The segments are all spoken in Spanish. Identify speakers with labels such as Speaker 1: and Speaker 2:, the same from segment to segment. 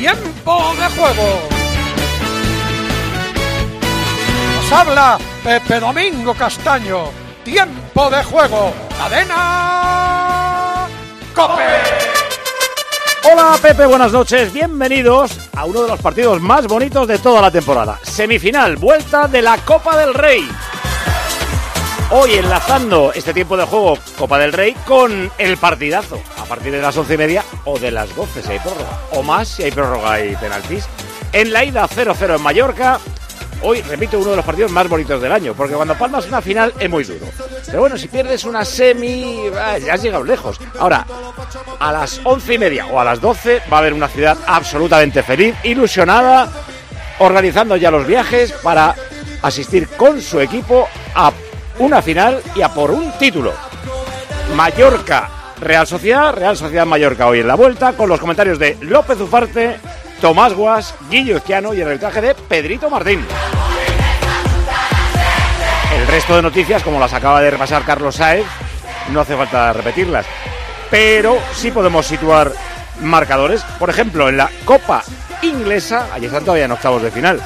Speaker 1: Tiempo de juego. Nos habla Pepe Domingo Castaño. Tiempo de juego. Cadena. Cope.
Speaker 2: Hola Pepe, buenas noches, bienvenidos a uno de los partidos más bonitos de toda la temporada. Semifinal, vuelta de la Copa del Rey. Hoy enlazando este tiempo de juego Copa del Rey con el partidazo partir de las once y media o de las 12 si hay prórroga, o más si hay prórroga y penaltis. En la ida 0-0 en Mallorca, hoy repito uno de los partidos más bonitos del año, porque cuando palmas una final es muy duro. Pero bueno, si pierdes una semi, ah, ya has llegado lejos. Ahora, a las once y media o a las 12 va a haber una ciudad absolutamente feliz, ilusionada, organizando ya los viajes para asistir con su equipo a una final y a por un título. Mallorca, Real Sociedad, Real Sociedad Mallorca hoy en la vuelta, con los comentarios de López Ufarte, Tomás Guas, Guillo Izquiano y el arbitraje de Pedrito Martín. El resto de noticias, como las acaba de repasar Carlos Saez, no hace falta repetirlas. Pero sí podemos situar marcadores. Por ejemplo, en la Copa Inglesa, allí están todavía en octavos de final.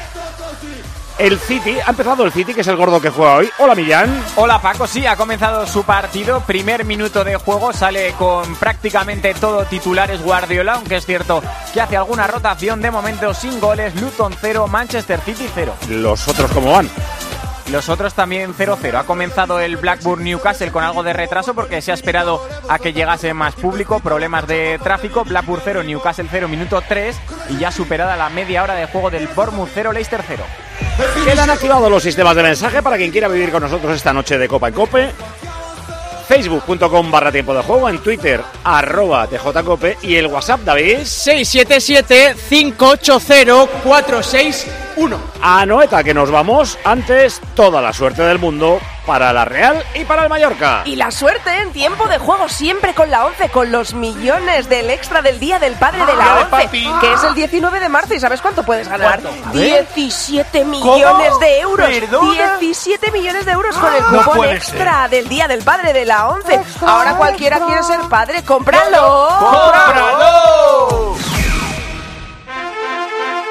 Speaker 2: El City, ha empezado el City, que es el gordo que juega hoy. Hola, Millán.
Speaker 3: Hola Paco, sí, ha comenzado su partido. Primer minuto de juego, sale con prácticamente todo titulares Guardiola, aunque es cierto que hace alguna rotación. De momento sin goles, Luton 0, Manchester City 0.
Speaker 2: Los otros, ¿cómo van?
Speaker 3: Los otros también 0-0. Ha comenzado el Blackburn Newcastle con algo de retraso porque se ha esperado a que llegase más público. Problemas de tráfico. Blackburn 0, Newcastle 0, minuto 3. Y ya superada la media hora de juego del Bournemouth 0, Leicester 0.
Speaker 2: Quedan activados los sistemas de mensaje para quien quiera vivir con nosotros esta noche de Copa en Cope. Facebook.com barra tiempo de juego, en Twitter arroba TJCope y el WhatsApp, David.
Speaker 1: 677-580-461.
Speaker 2: A Noeta, que nos vamos. Antes, toda la suerte del mundo para la Real y para el Mallorca.
Speaker 4: Y la suerte en tiempo de juego siempre con la 11, con los millones del extra del Día del Padre de la
Speaker 1: de
Speaker 4: 11,
Speaker 1: papi.
Speaker 4: que es el 19 de marzo. ¿Y sabes cuánto puedes ganar?
Speaker 1: ¿Cuánto? A ver.
Speaker 4: 17 millones de euros.
Speaker 1: ¿Perdona?
Speaker 4: 17 millones de euros con el
Speaker 1: No
Speaker 4: cupón extra del Día del Padre de la 11. Ahora cualquiera quiere ser padre, cómpralo.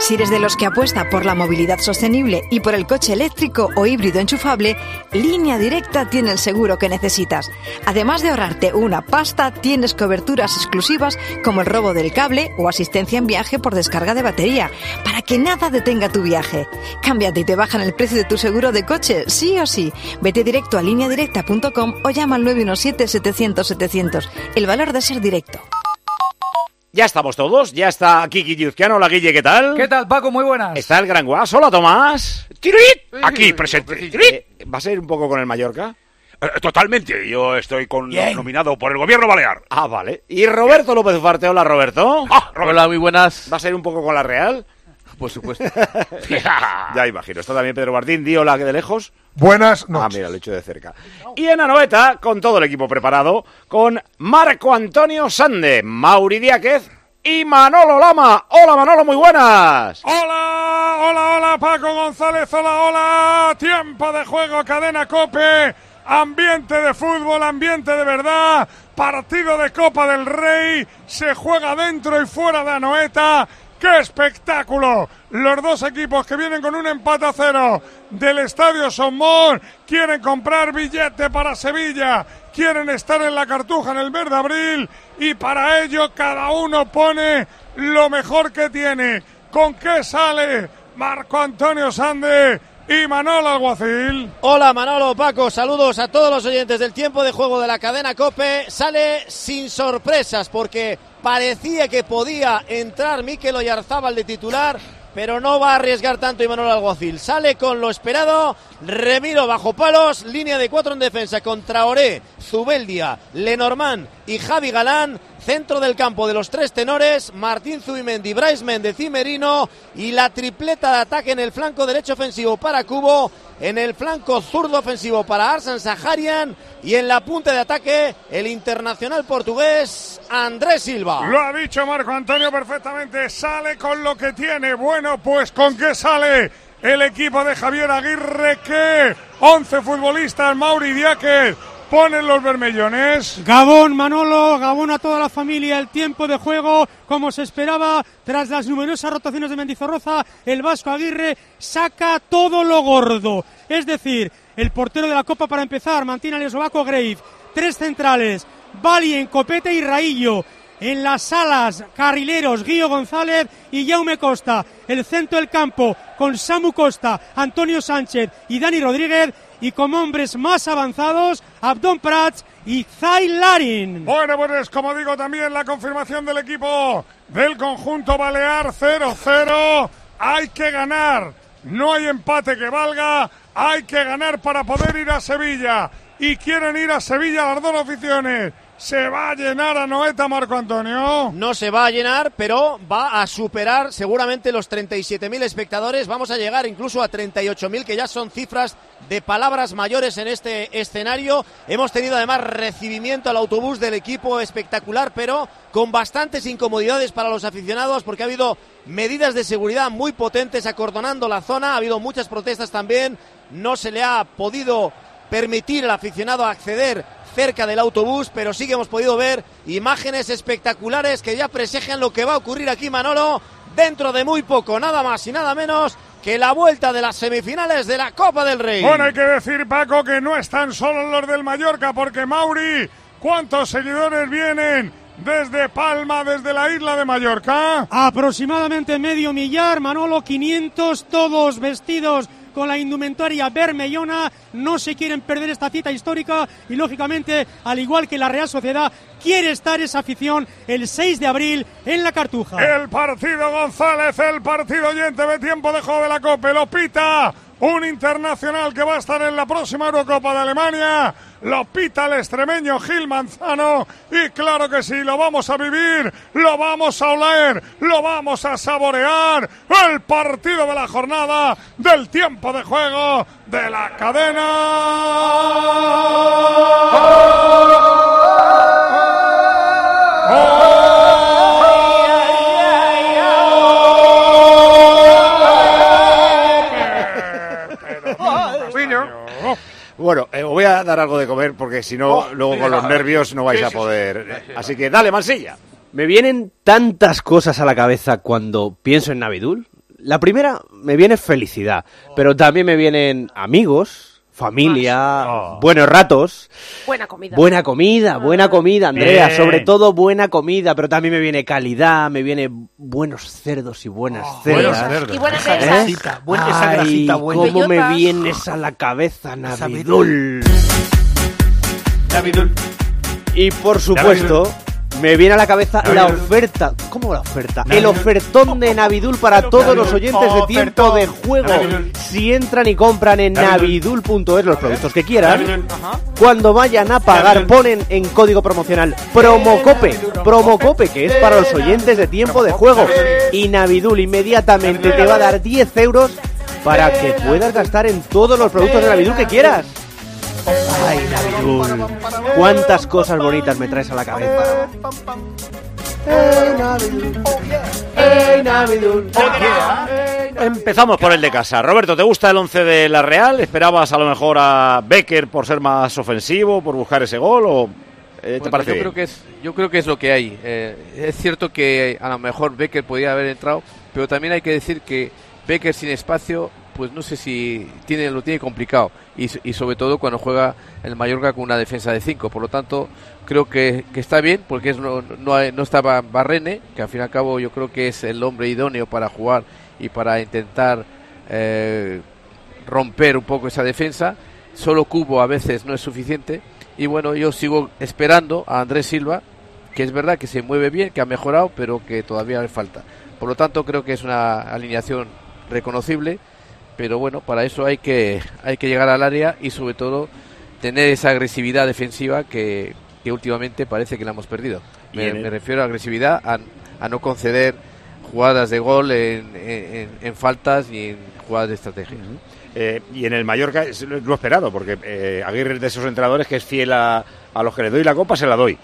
Speaker 5: Si eres de los que apuesta por la movilidad sostenible y por el coche eléctrico o híbrido enchufable, Línea Directa tiene el seguro que necesitas. Además de ahorrarte una pasta, tienes coberturas exclusivas como el robo del cable o asistencia en viaje por descarga de batería, para que nada detenga tu viaje. Cámbiate y te bajan el precio de tu seguro de coche, sí o sí. Vete directo a lineadirecta.com o llama al 917-700-700. El valor de ser directo.
Speaker 2: Ya estamos todos, ya está aquí Guilluzquiano. Hola, Guille, ¿qué tal?
Speaker 6: ¿Qué tal, Paco? Muy buenas.
Speaker 2: Está el gran guas. Hola, Tomás. ¡Tirit!
Speaker 7: Aquí presente.
Speaker 2: Eh, ¿Va a ser un poco con el Mallorca?
Speaker 7: Eh, Totalmente, yo estoy con, nominado por el gobierno balear.
Speaker 2: Ah, vale. ¿Y Roberto López Ufarte? Hola, Roberto.
Speaker 7: Ah, Roberto.
Speaker 6: Hola, muy buenas.
Speaker 2: ¿Va a ser un poco con la Real?
Speaker 6: Por supuesto.
Speaker 2: ya imagino. Está también Pedro Martín. Di hola, que de lejos.
Speaker 7: Buenas
Speaker 2: Ah,
Speaker 7: noches.
Speaker 2: mira, lo he hecho de cerca. Y en Anoeta, con todo el equipo preparado, con Marco Antonio Sande, Mauri Diáquez y Manolo Lama. Hola, Manolo, muy buenas.
Speaker 7: Hola, hola, hola, Paco González, hola, hola. Tiempo de juego, cadena Cope. Ambiente de fútbol, ambiente de verdad. Partido de Copa del Rey. Se juega dentro y fuera de Anoeta. ¡Qué espectáculo! Los dos equipos que vienen con un empate a cero del Estadio Somón quieren comprar billete para Sevilla, quieren estar en la cartuja en el mes de abril y para ello cada uno pone lo mejor que tiene. ¿Con qué sale? Marco Antonio Sande y Manolo Alguacil.
Speaker 8: Hola Manolo, Paco, saludos a todos los oyentes del tiempo de juego de la cadena Cope. Sale sin sorpresas porque parecía que podía entrar Mikel Oyarzábal de titular, pero no va a arriesgar tanto Imanol Alguacil. Sale con lo esperado, Remiro bajo palos, línea de cuatro en defensa contra Oré, Zubeldia, Lenormand y Javi Galán. Centro del campo de los tres tenores, Martín Zubimendi, Bryce Méndez y. Y la tripleta de ataque en el flanco derecho ofensivo para Cubo. En el flanco zurdo ofensivo para Arsan Saharian. Y en la punta de ataque, el internacional portugués Andrés Silva.
Speaker 7: Lo ha dicho Marco Antonio perfectamente. Sale con lo que tiene. Bueno, pues ¿con qué sale? El equipo de Javier Aguirre que 11 futbolistas, Mauri Diáquez, ponen los vermellones.
Speaker 9: Gabón, Manolo, Gabón a toda la familia, el tiempo de juego, como se esperaba, tras las numerosas rotaciones de Mendizorroza, el Vasco Aguirre saca todo lo gordo. Es decir, el portero de la Copa para empezar, mantiene al eslovaco Grave, tres centrales, Bali Copete y Raillo. En las alas, carrileros, Guillo González y Jaume Costa. El centro del campo con Samu Costa, Antonio Sánchez y Dani Rodríguez y como hombres más avanzados, Abdón Prats y Zay Larin.
Speaker 7: Bueno, pues como digo también la confirmación del equipo del conjunto Balear 0-0. Hay que ganar. No hay empate que valga. Hay que ganar para poder ir a Sevilla. Y quieren ir a Sevilla las dos aficiones. ¿Se va a llenar a Noeta, Marco Antonio?
Speaker 8: No se va a llenar, pero va a superar seguramente los 37.000 espectadores. Vamos a llegar incluso a 38.000, que ya son cifras de palabras mayores en este escenario. Hemos tenido además recibimiento al autobús del equipo espectacular, pero con bastantes incomodidades para los aficionados, porque ha habido medidas de seguridad muy potentes acordonando la zona. Ha habido muchas protestas también. No se le ha podido permitir al aficionado acceder cerca del autobús, pero sí que hemos podido ver imágenes espectaculares que ya presagian lo que va a ocurrir aquí, Manolo, dentro de muy poco, nada más y nada menos que la vuelta de las semifinales de la Copa del Rey.
Speaker 7: Bueno, hay que decir, Paco, que no están solo los del Mallorca, porque Mauri, ¿cuántos seguidores vienen? Desde Palma, desde la isla de Mallorca.
Speaker 9: Aproximadamente medio millar, Manolo, 500, todos vestidos con la indumentaria bermellona. No se quieren perder esta cita histórica y, lógicamente, al igual que la Real Sociedad, quiere estar esa afición el 6 de abril en la Cartuja.
Speaker 7: El partido González, el partido oyente de tiempo de juego de la Copa, lo pita un internacional que va a estar en la próxima Eurocopa de Alemania. Lo pita el extremeño Gil Manzano. Y claro que sí, lo vamos a vivir, lo vamos a oler, lo vamos a saborear. El partido de la jornada del tiempo de juego de la cadena.
Speaker 2: Bueno, eh, os voy a dar algo de comer porque si no, luego con los nervios no vais a poder. Así que dale, Mansilla.
Speaker 10: Me vienen tantas cosas a la cabeza cuando pienso en Navidul. La primera me viene felicidad, pero también me vienen amigos, familia, buenos ratos,
Speaker 4: Buena comida.
Speaker 10: buena comida, buena comida, Andrea,
Speaker 2: Bien.
Speaker 10: sobre todo buena comida, pero también me viene calidad, me viene buenos cerdos y buenas
Speaker 2: buenos
Speaker 10: cerdas.
Speaker 2: cerdos.
Speaker 4: Y buena mesa.
Speaker 11: grasita, buena- esa
Speaker 10: Ay,
Speaker 11: grasita buena.
Speaker 10: cómo me vienes a la cabeza,
Speaker 11: Esa
Speaker 10: Navidul. Y por supuesto, me viene a la cabeza la oferta. ¿Cómo la oferta? El ofertón de Navidul para todos los oyentes de tiempo de juego. Si entran y compran en navidul.es los productos que quieran, cuando vayan a pagar ponen en código promocional Promocope. Promocope, que es para los oyentes de tiempo de juego. Y Navidul inmediatamente te va a dar 10 euros para que puedas gastar en todos los productos de Navidul que quieras. Ay, Navidul. Cuántas cosas bonitas me traes a la cabeza.
Speaker 2: Empezamos por el de casa. Roberto, ¿te gusta el 11 de la Real? ¿Esperabas a lo mejor a Becker por ser más ofensivo, por buscar ese gol o eh, te
Speaker 6: Bueno,
Speaker 2: parece
Speaker 6: yo creo que es yo creo que es lo que hay. Eh, es cierto que a lo mejor Becker podía haber entrado, pero también hay que decir que Becker sin espacio, pues no sé si tiene lo tiene complicado y, sobre todo cuando juega el Mallorca con una defensa de 5. Por lo tanto, creo que, está bien porque es, no, no, estaba Barrene, que al fin y al cabo yo creo que es el hombre idóneo para jugar y para intentar eh, romper un poco esa defensa. Solo Cubo a veces no es suficiente. Y bueno, yo sigo esperando a Andrés Silva, que es verdad que se mueve bien, que ha mejorado, pero que todavía le falta. Por lo tanto, creo que es una alineación reconocible, pero bueno, para eso hay que, hay que llegar al área y sobre todo tener esa agresividad defensiva que, que últimamente parece que la hemos perdido. Me,
Speaker 2: el-
Speaker 6: me refiero a agresividad, a, a no conceder jugadas de gol en, en- en faltas y en jugadas de estrategia.
Speaker 2: Eh, y en el Mallorca es lo esperado, porque eh, Aguirre es de esos entrenadores que es fiel a, a los que le doy la copa, se la doy.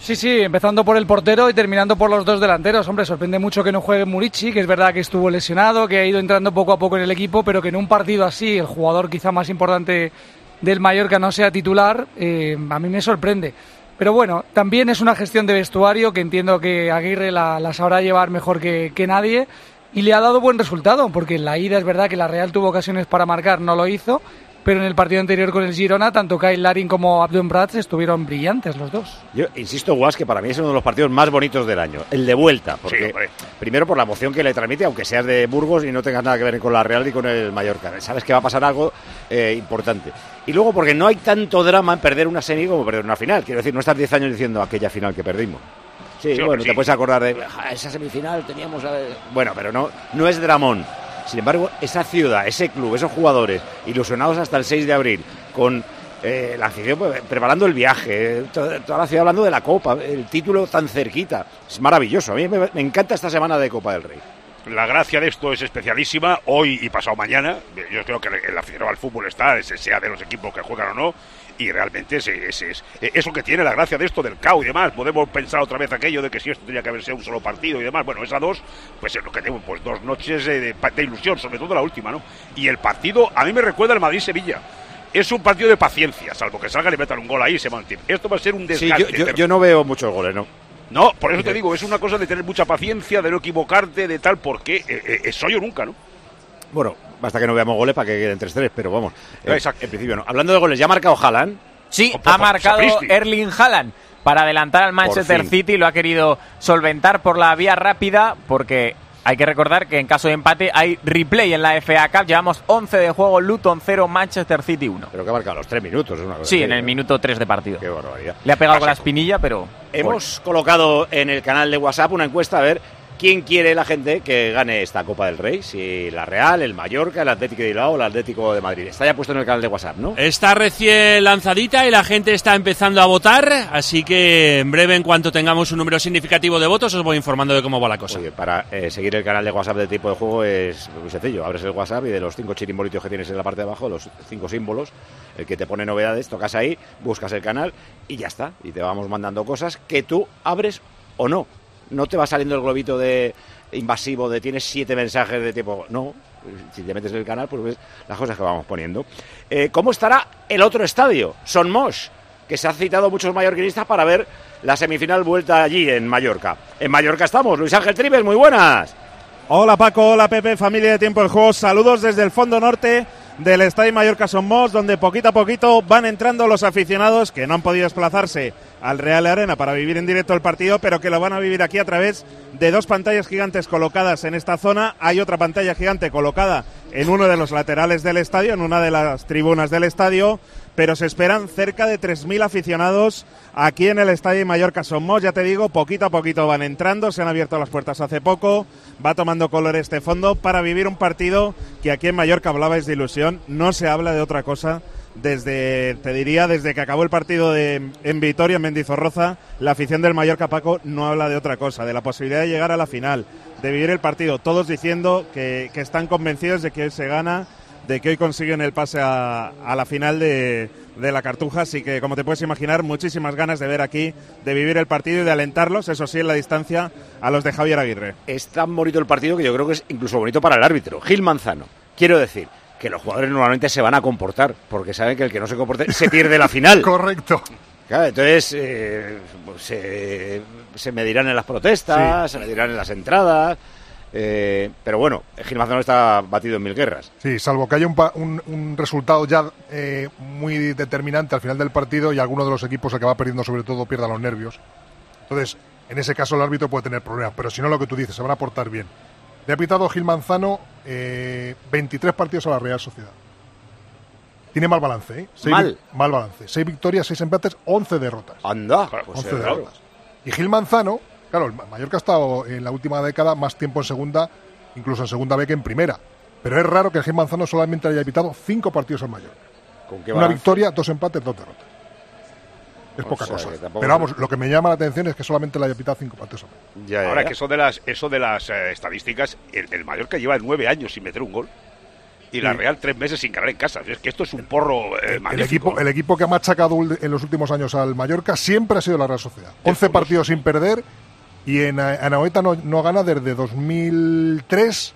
Speaker 12: Sí, sí, empezando por el portero y terminando por los dos delanteros. Hombre, sorprende mucho que no juegue Murici, que es verdad que estuvo lesionado, que ha ido entrando poco a poco en el equipo, pero que en un partido así, el jugador quizá más importante del Mallorca no sea titular, eh, a mí me sorprende. Pero bueno, también es una gestión de vestuario que entiendo que Aguirre la, sabrá llevar mejor que, que nadie y le ha dado buen resultado, porque en la ida es verdad que la Real tuvo ocasiones para marcar, no lo hizo, pero en el partido anterior con el Girona, tanto Kyle Larin como Abdon Prats estuvieron brillantes los dos.
Speaker 2: Yo insisto, Guas, que para mí es uno de los partidos más bonitos del año, el de vuelta, porque primero por la emoción que le transmite, aunque seas de Burgos y no tengas nada que ver con la Real y con el Mallorca, sabes que va a pasar algo eh, importante. Y luego porque no hay tanto drama en perder una semi como perder una final, quiero decir, no estás 10 años diciendo aquella final que perdimos. Sí, bueno,
Speaker 13: sí.
Speaker 2: te puedes acordar de "Ah, esa semifinal teníamos... eh". Bueno, pero no, no es dramón. Sin embargo, esa ciudad, ese club, esos jugadores ilusionados hasta el 6 de abril, con eh, la afición pues, preparando el viaje, toda, la ciudad hablando de la Copa, el título tan cerquita, es maravilloso. A mí me, me encanta esta semana de Copa del Rey.
Speaker 13: La gracia de esto es especialísima, hoy y pasado mañana. Yo creo que el aficionado al fútbol está, sea de los equipos que juegan o no, y realmente es, es, es, es lo que tiene la gracia de esto del CAO y demás. Podemos pensar otra vez aquello de que si esto tenía que haber sido un solo partido y demás. Bueno, esas dos, pues es lo que tengo, pues dos noches de, de- de ilusión, sobre todo la última, ¿no? Y el partido, a mí me recuerda el Madrid-Sevilla. Es un partido de paciencia, salvo que salgan y metan un gol ahí y se mantiene. Esto va a ser un
Speaker 2: Sí,
Speaker 13: desgaste.
Speaker 2: yo, yo- yo no veo muchos goles, ¿no?
Speaker 13: No, por eso te digo, es una cosa de tener mucha paciencia, de no equivocarte, de tal, porque eh, eh, soy yo nunca, ¿no?
Speaker 2: Bueno, basta que no veamos goles para que queden 3-3, pero vamos. eh,
Speaker 13: Exacto.
Speaker 2: En principio no. Hablando de goles, ¿ya ha marcado Haaland?
Speaker 3: Sí,
Speaker 2: Oh,
Speaker 3: ha marcado
Speaker 2: Sapristi.
Speaker 3: Erling Haaland para adelantar al Manchester. City. Lo ha querido solventar por la vía rápida porque hay que recordar que en caso de empate hay replay en la FA Cup. Llevamos 11 de juego, Luton 0, Manchester City 1.
Speaker 2: Pero que ha marcado los 3 minutos, es una cosa
Speaker 3: Sí,
Speaker 2: así,
Speaker 3: en el
Speaker 2: ¿no?
Speaker 3: minuto 3 de partido.
Speaker 2: Qué barbaridad.
Speaker 3: Le ha pegado con la espinilla, pero...
Speaker 2: Hemos colocado en el canal de WhatsApp una encuesta a ver quién quiere la gente que gane esta Copa del Rey. Si la Real, el Mallorca, el Atlético de Bilbao o el Atlético de Madrid. Está ya puesto en el canal de WhatsApp, ¿no?
Speaker 14: Está recién lanzadita y la gente está empezando a votar, así que en breve, en cuanto tengamos un número significativo de votos, os voy informando de cómo va la cosa.
Speaker 2: Oye, para eh, seguir el canal de WhatsApp de tipo de juego es muy sencillo. Abres el WhatsApp y de los cinco chirimbolitos que tienes en la parte de abajo, los cinco símbolos, el que te pone novedades, tocas ahí, buscas el canal y ya está. Y te vamos mandando cosas que tú abres o no. No te va saliendo el globito de invasivo de tienes siete mensajes de tipo. No, si te metes en el canal, pues ves las cosas que vamos poniendo. Eh, ¿Cómo estará el otro estadio? Son Mosh, que se han citado muchos mallorquinistas para ver la semifinal vuelta allí en Mallorca. En Mallorca estamos, Luis Ángel Tribes, muy buenas.
Speaker 15: Hola Paco, hola Pepe, familia de Tiempo de Juego. Saludos desde el fondo norte del Estadio Mallorca Somos, donde poquito a poquito van entrando los aficionados que no han podido desplazarse al Real Arena para vivir en directo el partido, pero que lo van a vivir aquí a través de dos pantallas gigantes colocadas en esta zona. Hay otra pantalla gigante colocada en uno de los laterales del estadio, en una de las tribunas del estadio, pero se esperan cerca de 3.000 aficionados aquí en el Estadio Mallorca Somos. Ya te digo, poquito a poquito van entrando, se han abierto las puertas hace poco, va tomando color este fondo para vivir un partido que aquí en Mallorca hablabais de ilusión, no se habla de otra cosa. Desde, te diría, desde que acabó el partido de, en Vitoria, en Mendizorroza, la afición del Mallorca Paco no habla de otra cosa, de la posibilidad de llegar a la final, de vivir el partido, todos diciendo que, que están convencidos de que hoy se gana, de que hoy consiguen el pase a, a la final de, de la Cartuja. Así que, como te puedes imaginar, muchísimas ganas de ver aquí, de vivir el partido y de alentarlos, eso sí, en la distancia, a los de Javier Aguirre.
Speaker 2: Es tan bonito el partido que yo creo que es incluso bonito para el árbitro, Gil Manzano. Quiero decir que los jugadores normalmente se van a comportar, porque saben que el que no se comporte se pierde la final.
Speaker 7: Correcto.
Speaker 2: Claro, entonces eh, pues, se, se medirán en las protestas,
Speaker 7: Sí.
Speaker 2: se medirán en las entradas. eh, pero bueno, Gil Manzano está batido en mil guerras.
Speaker 7: Sí, salvo que haya un, un- un resultado ya eh, muy determinante al final del partido y alguno de los equipos el que va perdiendo sobre todo pierda los nervios. Entonces, en ese caso el árbitro puede tener problemas, pero si no lo que tú dices, se van a portar bien.
Speaker 16: Le ha pitado Gil Manzano eh, 23 partidos a la Real Sociedad. Tiene mal balance, ¿eh? Seis
Speaker 2: ¿Mal?
Speaker 16: mal balance. 6 victorias, 6 empates, 11 derrotas.
Speaker 2: Anda, pues
Speaker 16: 11
Speaker 2: es raro.
Speaker 16: Y Gil Manzano, claro, el Mallorca ha estado en la última década más tiempo en segunda, incluso en segunda B que en primera. Pero es raro que Gil Manzano solamente haya pitado 5 partidos al Mallorca.
Speaker 2: ¿Con qué
Speaker 16: Una victoria, dos empates, dos derrotas. Es
Speaker 13: O
Speaker 16: poca
Speaker 13: sea,
Speaker 16: cosa. Pero vamos, lo que me llama la atención es que solamente le haya pitado 5 partidos al Mallorca.
Speaker 13: Ahora que eso de las, eso de las eh, estadísticas, el, el Mallorca lleva nueve años sin meter un gol. Y la
Speaker 16: Sí.
Speaker 13: Real tres meses sin ganar en casa. Es que esto es un porro eh,
Speaker 16: El
Speaker 13: magnífico.
Speaker 16: equipo, el equipo que ha machacado en los últimos años al Mallorca siempre ha sido la Real Sociedad. 11 partidos sin perder y en A- Anoeta no, no gana desde 2003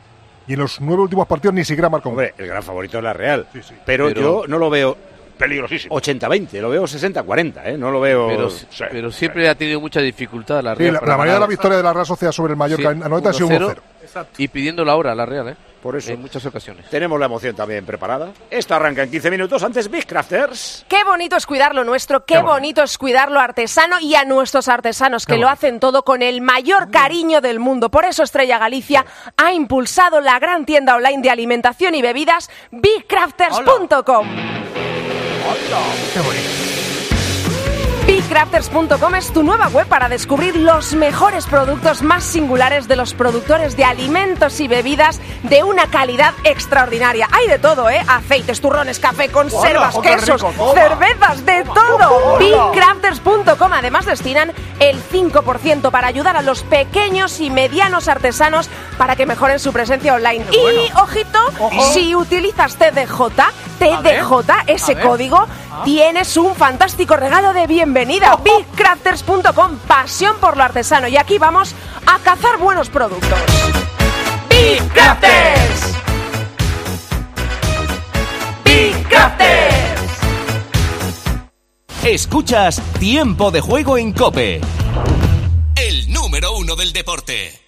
Speaker 16: y en los nueve últimos partidos ni siquiera marcó
Speaker 2: Hombre, el gran favorito es la Real. Pero,
Speaker 6: Pero-
Speaker 2: yo no lo veo
Speaker 13: peligrosísimo.
Speaker 2: 80-20, lo veo 60-40, ¿eh? No lo veo...
Speaker 6: Pero, pero siempre ha tenido mucha dificultad la
Speaker 16: Sí,
Speaker 6: Real.
Speaker 16: la, la mayoría de la victoria de la Real Sociedad sobre el Mallorca
Speaker 6: Sí,
Speaker 16: en Anoeta ha sido 1-0.
Speaker 6: Y pidiendo la hora la Real, ¿eh?
Speaker 2: Por eso.
Speaker 6: En muchas ocasiones.
Speaker 2: Tenemos la emoción también preparada. Esto arranca en 15 minutos. Antes Big Crafters.
Speaker 4: Qué bonito es cuidar lo nuestro, qué, bonito. es cuidar lo artesano y a nuestros artesanos que
Speaker 2: Qué
Speaker 4: lo hacen todo con el mayor cariño del mundo. Por eso Estrella Galicia ha impulsado la gran tienda online de alimentación y bebidas bigcrafters.com.
Speaker 16: Qué bonito.
Speaker 4: Bigcrafters.com es tu nueva web para descubrir los mejores productos más singulares de los productores de alimentos y bebidas de una calidad extraordinaria. Hay de todo, ¿eh? Aceites, turrones, café, conservas,
Speaker 17: ¡Hola, qué
Speaker 4: quesos,
Speaker 17: rico!
Speaker 4: Cervezas, de todo. Bigcrafters.com además destinan el 5% para ayudar a los pequeños y medianos artesanos para que mejoren su presencia online. Y, ojito,
Speaker 17: Ojo.
Speaker 4: si utilizas TDJ, TDJ, ese
Speaker 17: ver.
Speaker 4: Tienes un fantástico regalo de bienvenida. Bigcrafters.com, pasión por lo artesano. Y aquí vamos a cazar buenos productos. Big Crafters. Big Crafters.
Speaker 18: Escuchas Tiempo de Juego en Cope. El número uno del deporte.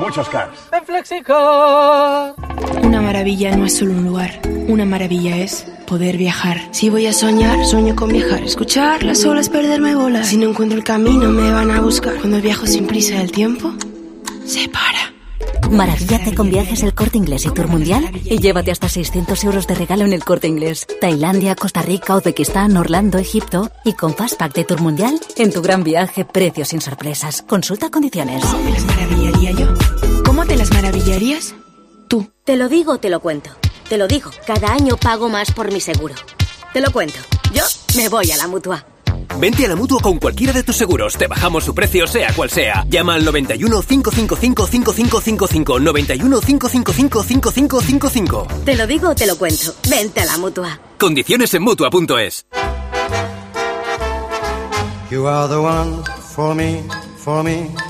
Speaker 19: muchos cars.
Speaker 20: En Flexicar.
Speaker 21: Una maravilla no es solo un lugar, una maravilla es poder viajar. Si voy a soñar, sueño con viajar. Escuchar las olas, perderme bolas. Si no encuentro el camino, me van a buscar. Cuando viajo sin prisa, el tiempo se para.
Speaker 22: Maravíllate con viajes El Corte Inglés y Tour Mundial y llévate hasta 600 euros de regalo en El Corte Inglés. Tailandia, Costa Rica, Uzbekistán, Orlando, Egipto y con Fastpack de Tour Mundial en tu gran viaje, precios sin sorpresas. Consulta condiciones.
Speaker 21: Me las maravillaría yo. ¿Cómo te las maravillarías?
Speaker 22: Te lo digo o te lo cuento. Te lo digo, cada año pago más por mi seguro. Te lo cuento. Yo me voy a la mutua.
Speaker 18: Vente a la mutua con cualquiera de tus seguros. Te bajamos su precio, sea cual sea. Llama al 91 555 5555. 91 555 5555.
Speaker 22: Te lo digo o te lo cuento. Vente a la mutua.
Speaker 18: Condiciones en mutua.es.
Speaker 23: You are the one for me, for me.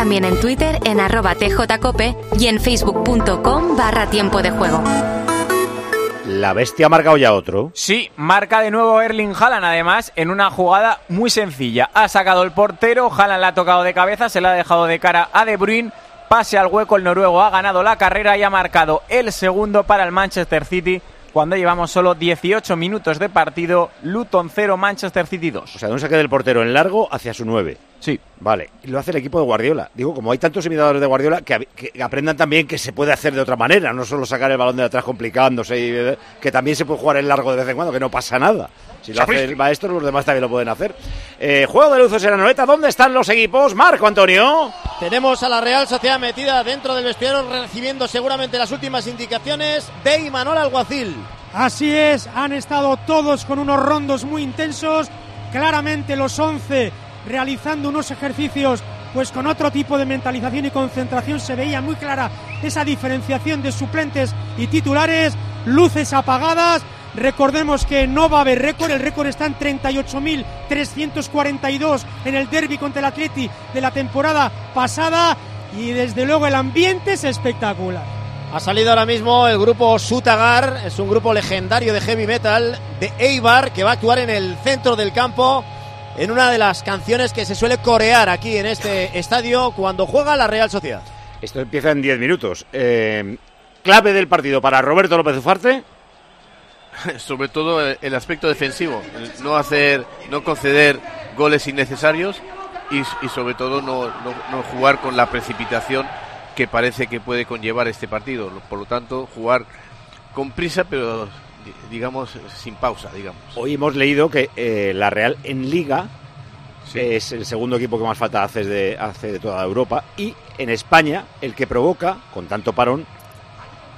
Speaker 24: También en Twitter en arroba tjcope y en facebook.com barra tiempo de juego.
Speaker 2: La bestia ha marcado ya otro.
Speaker 3: Sí, marca de nuevo Erling Haaland, además, en una jugada muy sencilla. Ha sacado el portero, Haaland la ha tocado de cabeza, se la ha dejado de cara a De Bruyne, pase al hueco, el noruego ha ganado la carrera y ha marcado el segundo para el Manchester City cuando llevamos solo 18 minutos de partido, Luton 0, Manchester City 2.
Speaker 2: O sea, de un saque del portero en largo hacia su 9.
Speaker 3: Sí.
Speaker 2: Vale, y lo hace el equipo de Guardiola. Digo, como hay tantos imitadores de Guardiola, que, que aprendan también que se puede hacer de otra manera, no solo sacar el balón de atrás complicándose, y, eh, que también se puede jugar en largo de vez en cuando, que no pasa nada. Si lo hace el maestro, los demás también lo pueden hacer. Eh, juego de luces en la noleta, ¿dónde están los equipos? Marco Antonio.
Speaker 8: Tenemos a la Real Sociedad metida dentro del vestidor, recibiendo seguramente las últimas indicaciones de Imanol Alguacil.
Speaker 9: Así es, han estado todos con unos rondos muy intensos, claramente los 11 realizando unos ejercicios pues con otro tipo de mentalización y concentración se veía muy clara esa diferenciación de suplentes y titulares, luces apagadas. Recordemos que no va a haber récord, el récord está en 38.342 en el derby contra el Atleti de la temporada pasada y desde luego el ambiente es espectacular.
Speaker 8: Ha salido ahora mismo el grupo Sutagar, es un grupo legendario de heavy metal de Eibar que va a actuar en el centro del campo en una de las canciones que se suele corear aquí en este estadio cuando juega la Real Sociedad.
Speaker 2: Esto empieza en 10 minutos. Eh, clave del partido para Roberto López Ufarte.
Speaker 6: Sobre todo el aspecto defensivo, no hacer, no conceder goles innecesarios y, sobre todo no, no jugar con la precipitación que parece que puede conllevar este partido. Por lo tanto, jugar con prisa, pero digamos, sin pausa, digamos.
Speaker 2: Hoy hemos leído que eh, la Real en Liga es el segundo equipo que más falta hace de, hace de toda Europa y en España el que provoca, con tanto parón,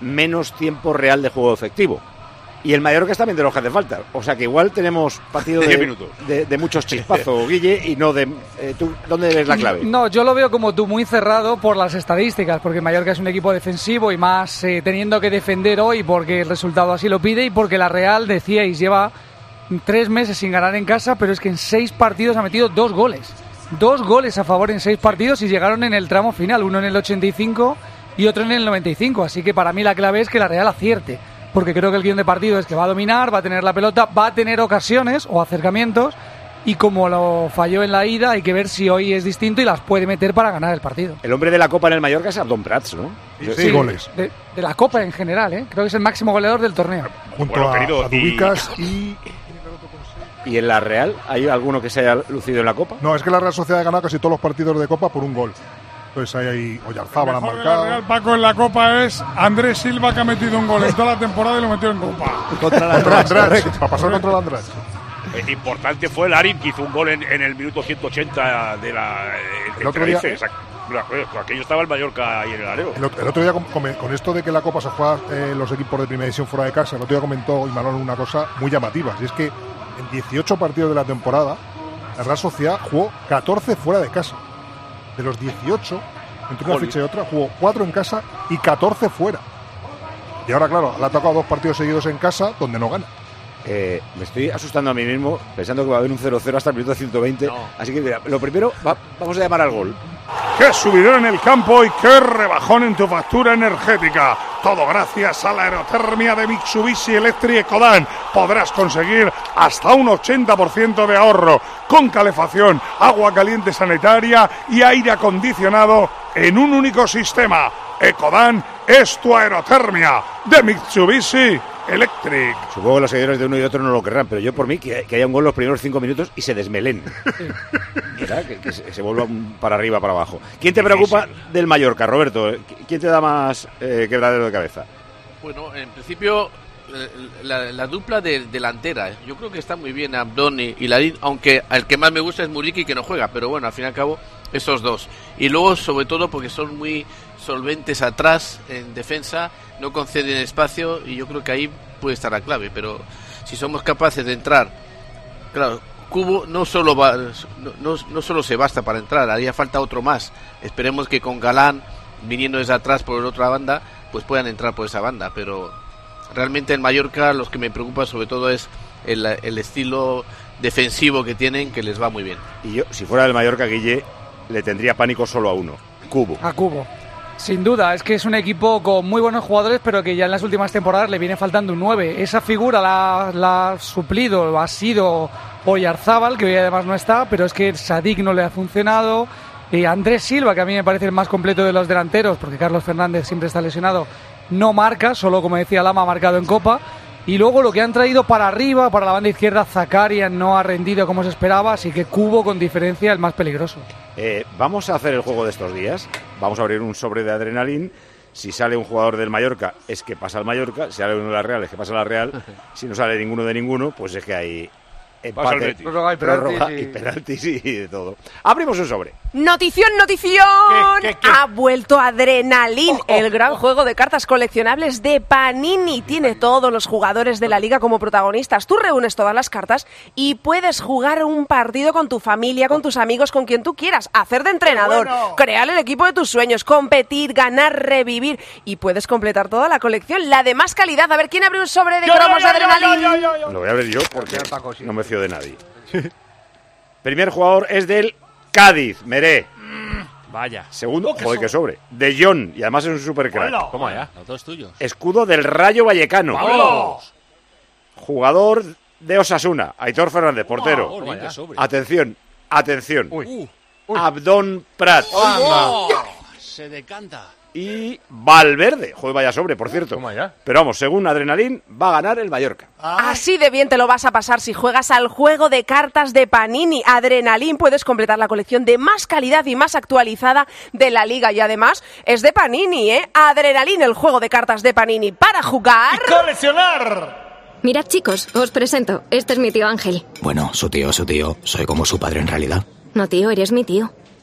Speaker 2: menos tiempo real de juego efectivo. Y el Mallorca está también de los que hace falta. O sea que igual tenemos partido de, de, muchos chispazos, Guille, y no de... Eh, ¿tú, ¿Dónde ves la clave?
Speaker 12: No, yo lo veo como tú, muy cerrado por las estadísticas, porque Mallorca es un equipo defensivo y más eh, teniendo que defender hoy porque el resultado así lo pide y porque la Real, decíais, lleva tres meses sin ganar en casa, pero es que en seis partidos ha metido dos goles. Dos goles a favor en seis partidos y llegaron en el tramo final, uno en el 85 y otro en el 95. Así que para mí la clave es que la Real acierte porque creo que el guion de partido es que va a dominar, va a tener la pelota, va a tener ocasiones o acercamientos y como lo falló en la ida, hay que ver si hoy es distinto y las puede meter para ganar el partido.
Speaker 2: El hombre de la Copa en el Mallorca es Abdon Prats, ¿no?
Speaker 16: Sí, goles.
Speaker 12: De, la Copa en general, ¿eh? Creo que es el máximo goleador del torneo.
Speaker 16: Junto a, Dubicas y...
Speaker 2: ¿Y en la Real hay alguno que se haya lucido en la Copa?
Speaker 16: No, es que la Real Sociedad ha ganado casi todos los partidos de Copa por un gol. Pues ahí hay Oyarzábal ha marcado.
Speaker 7: Real Paco en la Copa es Andrés Silva que ha metido un gol en toda la temporada y lo metió en Copa.
Speaker 16: Contra la Andrach. Para pasar contra la Andrach.
Speaker 13: Eh, importante fue el Arin que hizo un gol en, el minuto 180 de la.
Speaker 16: El otro día,
Speaker 13: aquello estaba el Mallorca ahí en el areo.
Speaker 16: El, otro día, con, esto de que la Copa se juega eh, los equipos de primera división fuera de casa, el otro día comentó Imanol una cosa muy llamativa. Y es que en 18 partidos de la temporada, la Real Sociedad jugó 14 fuera de casa de los 18, entre una ficha y otra, jugó 4 en casa y 14 fuera. Y ahora, claro, le ha tocado dos partidos seguidos en casa donde no gana.
Speaker 2: Eh, me estoy asustando a mí mismo pensando que va a haber un 0-0 hasta el minuto 120. Así que mira, lo primero, vamos a llamar al gol.
Speaker 7: ¡Qué subidón en el campo y qué rebajón en tu factura energética! Todo gracias a la aerotermia de Mitsubishi Electric Ecodan. Podrás conseguir hasta un 80% de ahorro con calefacción, agua caliente sanitaria y aire acondicionado en un único sistema. Ecodan es tu aerotermia de Mitsubishi Electric.
Speaker 2: Supongo que los seguidores de uno y otro no lo querrán, pero yo por mí que, haya un gol los primeros cinco minutos y se desmelen. Que, se, vuelva para arriba, para abajo. ¿Quién te preocupa del Mallorca, Roberto? ¿Quién te da más eh, quebradero de cabeza?
Speaker 6: Bueno, en principio eh, la, dupla de, delantera. Yo creo que está muy bien Abdón y, Larín, aunque el que más me gusta es Muriki que no juega, pero bueno, al fin y al cabo, esos dos. Y luego, sobre todo, porque son muy solventes atrás en defensa, no conceden espacio y yo creo que ahí puede estar la clave. Pero si somos capaces de entrar, claro, Cubo no solo, va, no, solo se basta para entrar, haría falta otro más. Esperemos que con Galán, viniendo desde atrás por otra banda, pues puedan entrar por esa banda. Pero realmente en Mallorca los que me preocupa sobre todo es el, el estilo defensivo que tienen, que les va muy bien.
Speaker 2: Y yo, si fuera del Mallorca, Guille, le tendría pánico solo a uno, Cubo.
Speaker 12: A Cubo. Sin duda, es que es un equipo con muy buenos jugadores, pero que ya en las últimas temporadas le viene faltando un 9. Esa figura la, ha suplido, ha sido Oyarzábal, que hoy además no está, pero es que Sadik no le ha funcionado. Y Andrés Silva, que a mí me parece el más completo de los delanteros, porque Carlos Fernández siempre está lesionado, no marca, solo como decía Lama ha marcado en Copa. Y luego lo que han traído para arriba, para la banda izquierda, Zakarian no ha rendido como se esperaba, así que Cubo con diferencia el más peligroso.
Speaker 2: Eh, vamos a hacer el juego de estos días. Vamos a abrir un sobre de adrenalín. Si sale un jugador del Mallorca, es que pasa al Mallorca. Si sale uno de la Real, es que pasa a la Real. Si no sale ninguno de ninguno, pues es que hay empate,
Speaker 13: Betis.
Speaker 12: Prórroga y
Speaker 2: prórroga
Speaker 12: penaltis y-
Speaker 2: y penaltis y de todo. Abrimos un sobre.
Speaker 4: Notición, notición. Ha vuelto Adrenalin, el gran juego de cartas coleccionables de Panini. Tiene todos los jugadores de la liga como protagonistas. Tú reúnes todas las cartas y puedes jugar un partido con tu familia, con tus amigos, con quien tú quieras. Hacer de entrenador, crear el equipo de tus sueños, competir, ganar, revivir. Y puedes completar toda la colección, la de más calidad. A ver, ¿quién abre un sobre de
Speaker 7: Yo,
Speaker 4: cromos
Speaker 7: yo, yo,
Speaker 4: Adrenalin?
Speaker 7: yo, yo, yo.
Speaker 2: Lo voy a ver yo porque no me de nadie. Primer jugador es del Cádiz, Meré.
Speaker 25: Vaya.
Speaker 2: Segundo, joder, que sobre. De John, y además es un super crack.
Speaker 25: ¿Cómo ya? Los dos tuyos.
Speaker 2: Escudo del Rayo Vallecano.
Speaker 25: ¡Vamos!
Speaker 2: Jugador de Osasuna, Aitor Fernández, portero.
Speaker 25: Oh.
Speaker 2: Atención, atención.
Speaker 25: Uh,
Speaker 2: Abdón Prat.
Speaker 25: ¡Oh! Se decanta.
Speaker 2: Y Valverde. Joder, vaya sobre, por cierto. Pero vamos, según Adrenalín, va a ganar el Mallorca.
Speaker 4: Así de bien te lo vas a pasar si juegas al juego de cartas de Panini. Adrenalin puedes completar la colección de más calidad y más actualizada de la liga. Y además es de Panini, ¿eh? Adrenalin, el juego de cartas de Panini para jugar.
Speaker 7: ¡Coleccionar!
Speaker 26: Mirad chicos, os presento. Este es mi tío Ángel.
Speaker 27: Bueno, su tío, su tío. Soy como su padre en realidad.
Speaker 26: No tío, eres mi tío.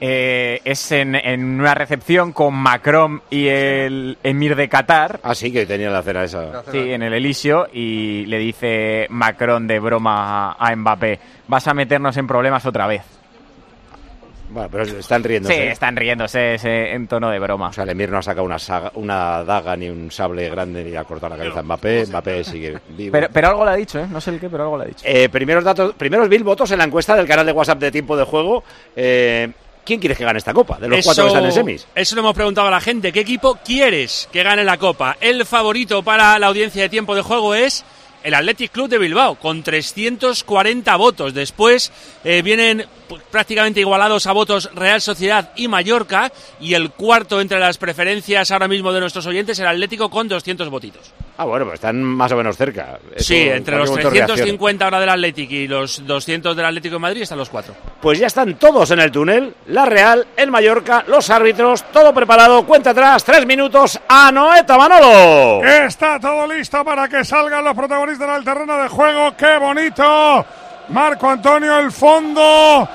Speaker 3: Eh, es en, en una recepción con Macron y el emir de Qatar.
Speaker 2: Ah, sí, que tenía la cena esa.
Speaker 3: Sí, en el Elisio y le dice Macron de broma a Mbappé, vas a meternos en problemas otra vez.
Speaker 2: Bueno, pero están riéndose.
Speaker 3: Sí, están riéndose ese- en tono de broma.
Speaker 2: O sea, el Emir no ha sacado una, saga- una daga ni un sable grande ni ha cortado la cabeza a Mbappé. Mbappé sigue vivo.
Speaker 3: Pero, pero algo le ha dicho, ¿eh? No sé el qué, pero algo le ha dicho.
Speaker 2: Eh, primeros datos, primeros mil votos en la encuesta del canal de WhatsApp de tiempo de juego. Eh, ¿Quién quieres que gane esta copa? De los cuatro que están en semis.
Speaker 25: Eso lo hemos preguntado a la gente. ¿Qué equipo quieres que gane la Copa? El favorito para la audiencia de tiempo de juego es el Athletic Club de Bilbao, con 340 votos. Después eh, vienen prácticamente igualados a votos Real Sociedad y Mallorca. Y el cuarto entre las preferencias ahora mismo de nuestros oyentes, el Atlético, con 200 votitos.
Speaker 2: Ah, bueno, pues están más o menos cerca.
Speaker 25: Sí,
Speaker 2: en
Speaker 25: entre los
Speaker 2: cualquier momento reacciona.
Speaker 25: 350 ahora del Athletic y los 200 del Atlético de Madrid están los cuatro.
Speaker 2: Pues ya están todos en el túnel. La Real, el Mallorca, los árbitros, todo preparado. Cuenta atrás, tres minutos. Anoeta Manolo.
Speaker 7: Está todo listo para que salgan los protagonistas del terreno de juego. ¡Qué bonito! Marco Antonio, el fondo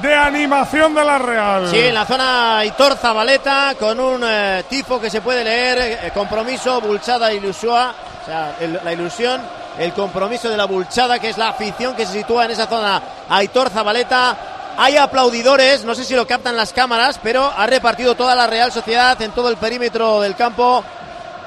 Speaker 7: de animación de la Real.
Speaker 8: Sí, en la zona Aitor Zabaleta, con un eh, tifo que se puede leer, eh, compromiso, Bulchada Ilusua, o sea, la ilusión, el compromiso de la Bulchada, que es la afición que se sitúa en esa zona Aitor Zabaleta. Hay aplaudidores, no sé si lo captan las cámaras, pero ha repartido toda la Real Sociedad en todo el perímetro del campo.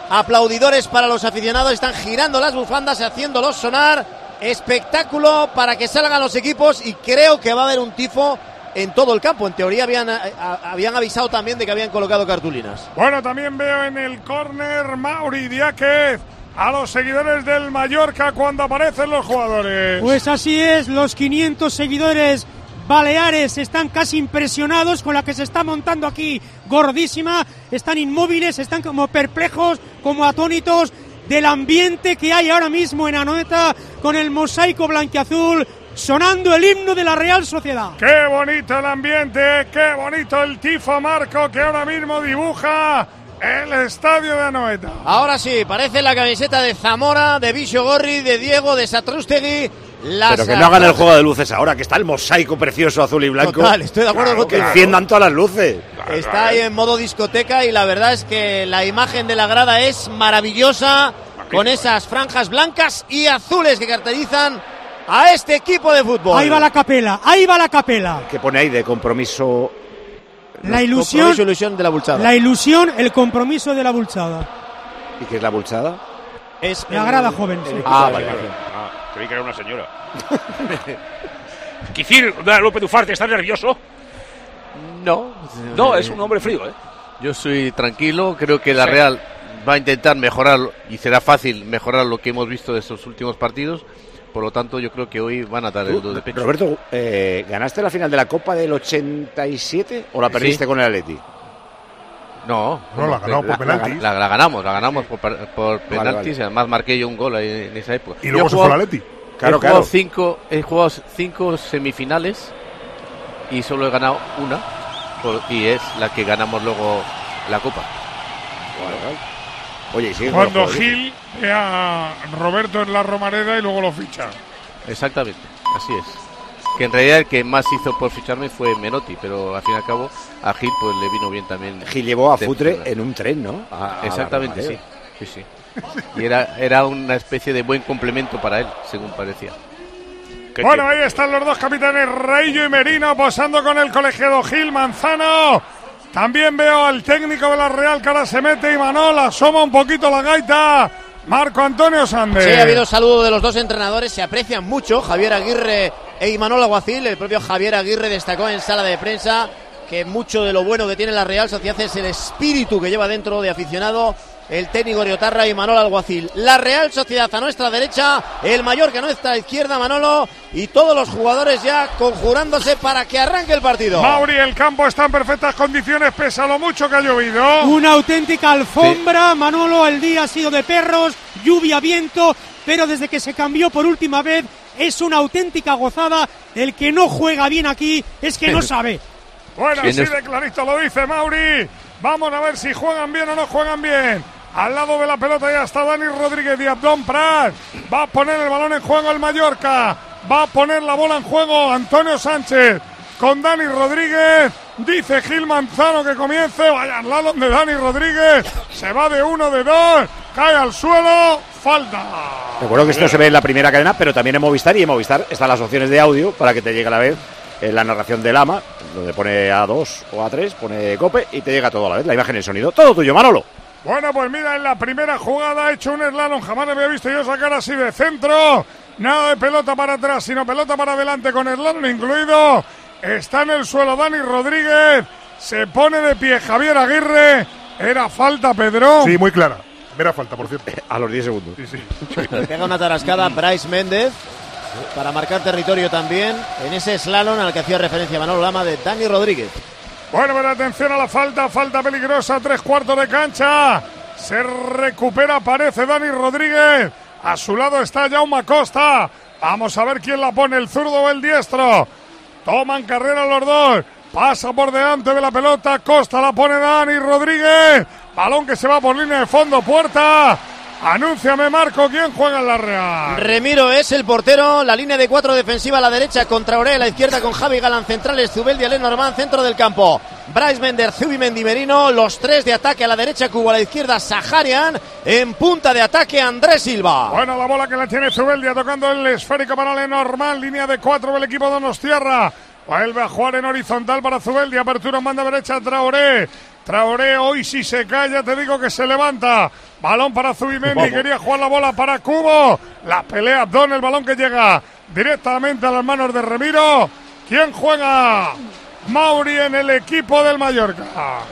Speaker 8: Aplaudidores para los aficionados, están girando las bufandas, haciéndolos sonar. Espectáculo para que salgan los equipos y creo que va a haber un tifo en todo el campo. En teoría habían, eh, a- habían avisado también de que habían colocado cartulinas.
Speaker 7: Bueno, también veo en el córner Mauri Diáquez a los seguidores del Mallorca cuando aparecen los jugadores.
Speaker 9: Pues así es, los 500 seguidores baleares están casi impresionados con la que se está montando aquí, gordísima, están inmóviles, están como perplejos, como atónitos del ambiente que hay ahora mismo en Anoeta con el mosaico blanquiazul sonando el himno de la Real Sociedad.
Speaker 7: Qué bonito el ambiente, qué bonito el tifo Marco que ahora mismo dibuja el estadio de Anoeta.
Speaker 8: Ahora sí, parece la camiseta de Zamora, de Bicho Gorri, de Diego, de Satrústegui. Las
Speaker 2: Pero que no hagan el juego de luces ahora, que está el mosaico precioso azul y blanco.
Speaker 8: Total, estoy de acuerdo
Speaker 2: Claro,
Speaker 8: contigo.
Speaker 2: Que enciendan todas las luces.
Speaker 8: Está ahí en modo discoteca y la verdad es que la imagen de la grada es maravillosa con esas franjas blancas y azules que caracterizan a este equipo de fútbol.
Speaker 9: Ahí va la capela, ahí va la capela.
Speaker 2: que pone ahí de compromiso.
Speaker 9: La ilusión,
Speaker 8: Compromiso, ilusión de la bulchada.
Speaker 9: la ilusión, el compromiso de la bulchada.
Speaker 2: ¿Y qué es la bulchada?
Speaker 8: Es
Speaker 9: La grada joven, sí.
Speaker 2: Ah, vale, vale.
Speaker 13: Ah, creí que era una señora. Quicir López Ufarte, ¿estás nervioso?
Speaker 6: No.
Speaker 13: No, es un hombre frío, ¿eh?
Speaker 6: Yo soy tranquilo, creo que la Real va a intentar mejorar y será fácil mejorar lo que hemos visto de estos últimos partidos. Por lo tanto, yo creo que hoy van a dar el do de pecho.
Speaker 2: Roberto, eh, ¿ganaste la final de la Copa del 87 o la perdiste
Speaker 6: Sí.
Speaker 2: con el Atleti?
Speaker 6: No,
Speaker 16: No, la ganamos por penaltis.
Speaker 6: La, la ganamos, la ganamos por, por penaltis.
Speaker 2: vale.
Speaker 6: y Además, marqué yo un gol ahí en esa época.
Speaker 16: Y luego
Speaker 6: Yo
Speaker 16: se fue al
Speaker 6: jugado-
Speaker 16: Atleti.
Speaker 2: Claro,
Speaker 6: he jugado
Speaker 2: claro.
Speaker 6: cinco, he jugado cinco semifinales y solo he ganado una por- y es la que ganamos luego la Copa.
Speaker 2: Oye,
Speaker 7: Cuando. Gil ve a Roberto en la Romareda y luego lo ficha.
Speaker 6: Exactamente, así es. Que en realidad el que más hizo por ficharme fue Menotti, pero al fin y al cabo a Gil pues le vino bien también.
Speaker 2: Gil llevó a Futre en un tren, ¿no? A- a la
Speaker 6: Exactamente, sí. Sí, sí. Y era, era una especie de buen complemento para él, según parecía.
Speaker 7: Bueno, ahí están los dos capitanes, Reillo y Merino, posando con el colegiado Gil Manzano. También veo al técnico de la Real que ahora se mete y Manol asoma un poquito la gaita. Marco Antonio Sande.
Speaker 8: Sí, ha habido saludo de los dos entrenadores, se aprecian mucho. Javier Aguirre e Imanol Aguacil. El propio Javier Aguirre destacó en sala de prensa que mucho de lo bueno que tiene la Real Sociedad es el espíritu que lleva dentro de aficionado el técnico Riotarra y Manolo Alguacil. La Real Sociedad a nuestra derecha, el Mallorca a nuestra izquierda, Manolo, y todos los jugadores ya conjurándose para que arranque el partido.
Speaker 7: Mauri, el campo está en perfectas condiciones, pese a lo mucho que ha llovido.
Speaker 9: Una auténtica alfombra, Manolo, el día ha sido de perros, lluvia, viento, pero desde que se cambió por última vez es una auténtica gozada. El que no juega bien aquí es que no sabe.
Speaker 7: Bueno,
Speaker 9: ¿Quién
Speaker 7: así de clarito lo dice Mauri. Vamos a ver si juegan bien o no juegan bien. Al lado de la pelota ya está Dani Rodríguez y Abdón Prat. Va a poner el balón en juego el Mallorca. Va a poner la bola en juego Antonio Sánchez con Dani Rodríguez. Dice Gil Manzano que comience. Vaya al lado de Dani Rodríguez. Se va de uno, de dos. Cae al suelo. Falta.
Speaker 2: Recuerdo que esto se ve en la primera cadena, pero también en Movistar y en Movistar están las opciones de audio para que te llegue a la vez eh, la narración del AMA, donde pone A2 o A3, pone COPE y te llega todo a la vez, la imagen y el sonido. Todo tuyo, Manolo.
Speaker 7: Bueno, pues mira, en la primera jugada ha hecho un slalom. Jamás le había visto yo sacar así de centro. Nada de pelota para atrás, sino pelota para adelante con slalom incluido. Está en el suelo Dani Rodríguez. Se pone de pie Javier Aguirre. Era falta, Pedro.
Speaker 16: Sí, muy clara. Primera falta, por cierto.
Speaker 2: A los 10 segundos.
Speaker 16: Sí, sí.
Speaker 8: Pega una tarascada Bryce Méndez para marcar territorio también en ese slalom al que hacía referencia Manolo Lama de Dani Rodríguez.
Speaker 7: Bueno, pero atención a la falta, falta peligrosa, tres cuartos de cancha. Se recupera, parece Dani Rodríguez. A su lado está Jaume Costa. Vamos a ver quién la pone, el zurdo o el diestro. Toman carrera los dos. Pasa por delante de la pelota. Costa la pone Dani Rodríguez. Balón que se va por línea de fondo. Puerta. Anúnciame, Marco, quién juega en la Real.
Speaker 8: Remiro es el portero, la línea de cuatro defensiva a la derecha contra Oré, a la izquierda con Javi Galán centrales, Zubeldi, Lenormand, centro del campo. Bryce Mender, Zubimendi, Merino, los tres de ataque a la derecha, Cubo a la izquierda, Saharian, en punta de ataque Andrés Silva.
Speaker 7: Bueno, la bola que la tiene Zubeldia tocando el esférico para Lenormand, línea de cuatro del equipo Donostierra. Vuelve a jugar en horizontal para Zubeldia, apertura en banda derecha Traoré. Traoré hoy si se calla te digo que se levanta. Balón para Zubimendi,
Speaker 16: Vamos.
Speaker 7: quería jugar la bola para Cubo. La pelea Abdón, el balón que llega directamente a las manos de Remiro. ¿Quién juega? Mauri en el equipo del Mallorca.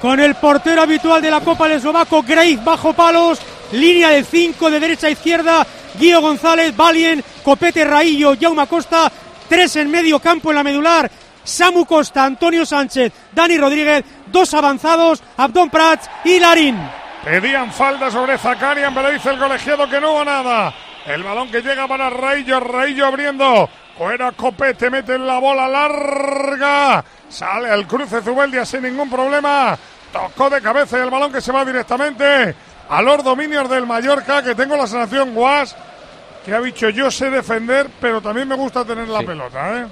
Speaker 9: Con el portero habitual de la Copa el eslovaco, Grave bajo palos, línea de 5 de derecha a izquierda, Guido González, Valien, Copete Raillo, Jaume Costa, tres en medio campo en la medular, Samu Costa, Antonio Sánchez, Dani Rodríguez, dos avanzados, Abdón Prats y Larín.
Speaker 7: Pedían falta sobre Zakarian, pero dice el colegiado que no hubo nada. El balón que llega para Raillo, Raillo abriendo. Fuera Copete, mete la bola larga. Sale al cruce Zubeldia sin ningún problema. Tocó de cabeza y el balón que se va directamente a los dominios del Mallorca, que tengo la sensación, Guas, que ha dicho yo sé defender, pero también me gusta tener la pelota, ¿eh?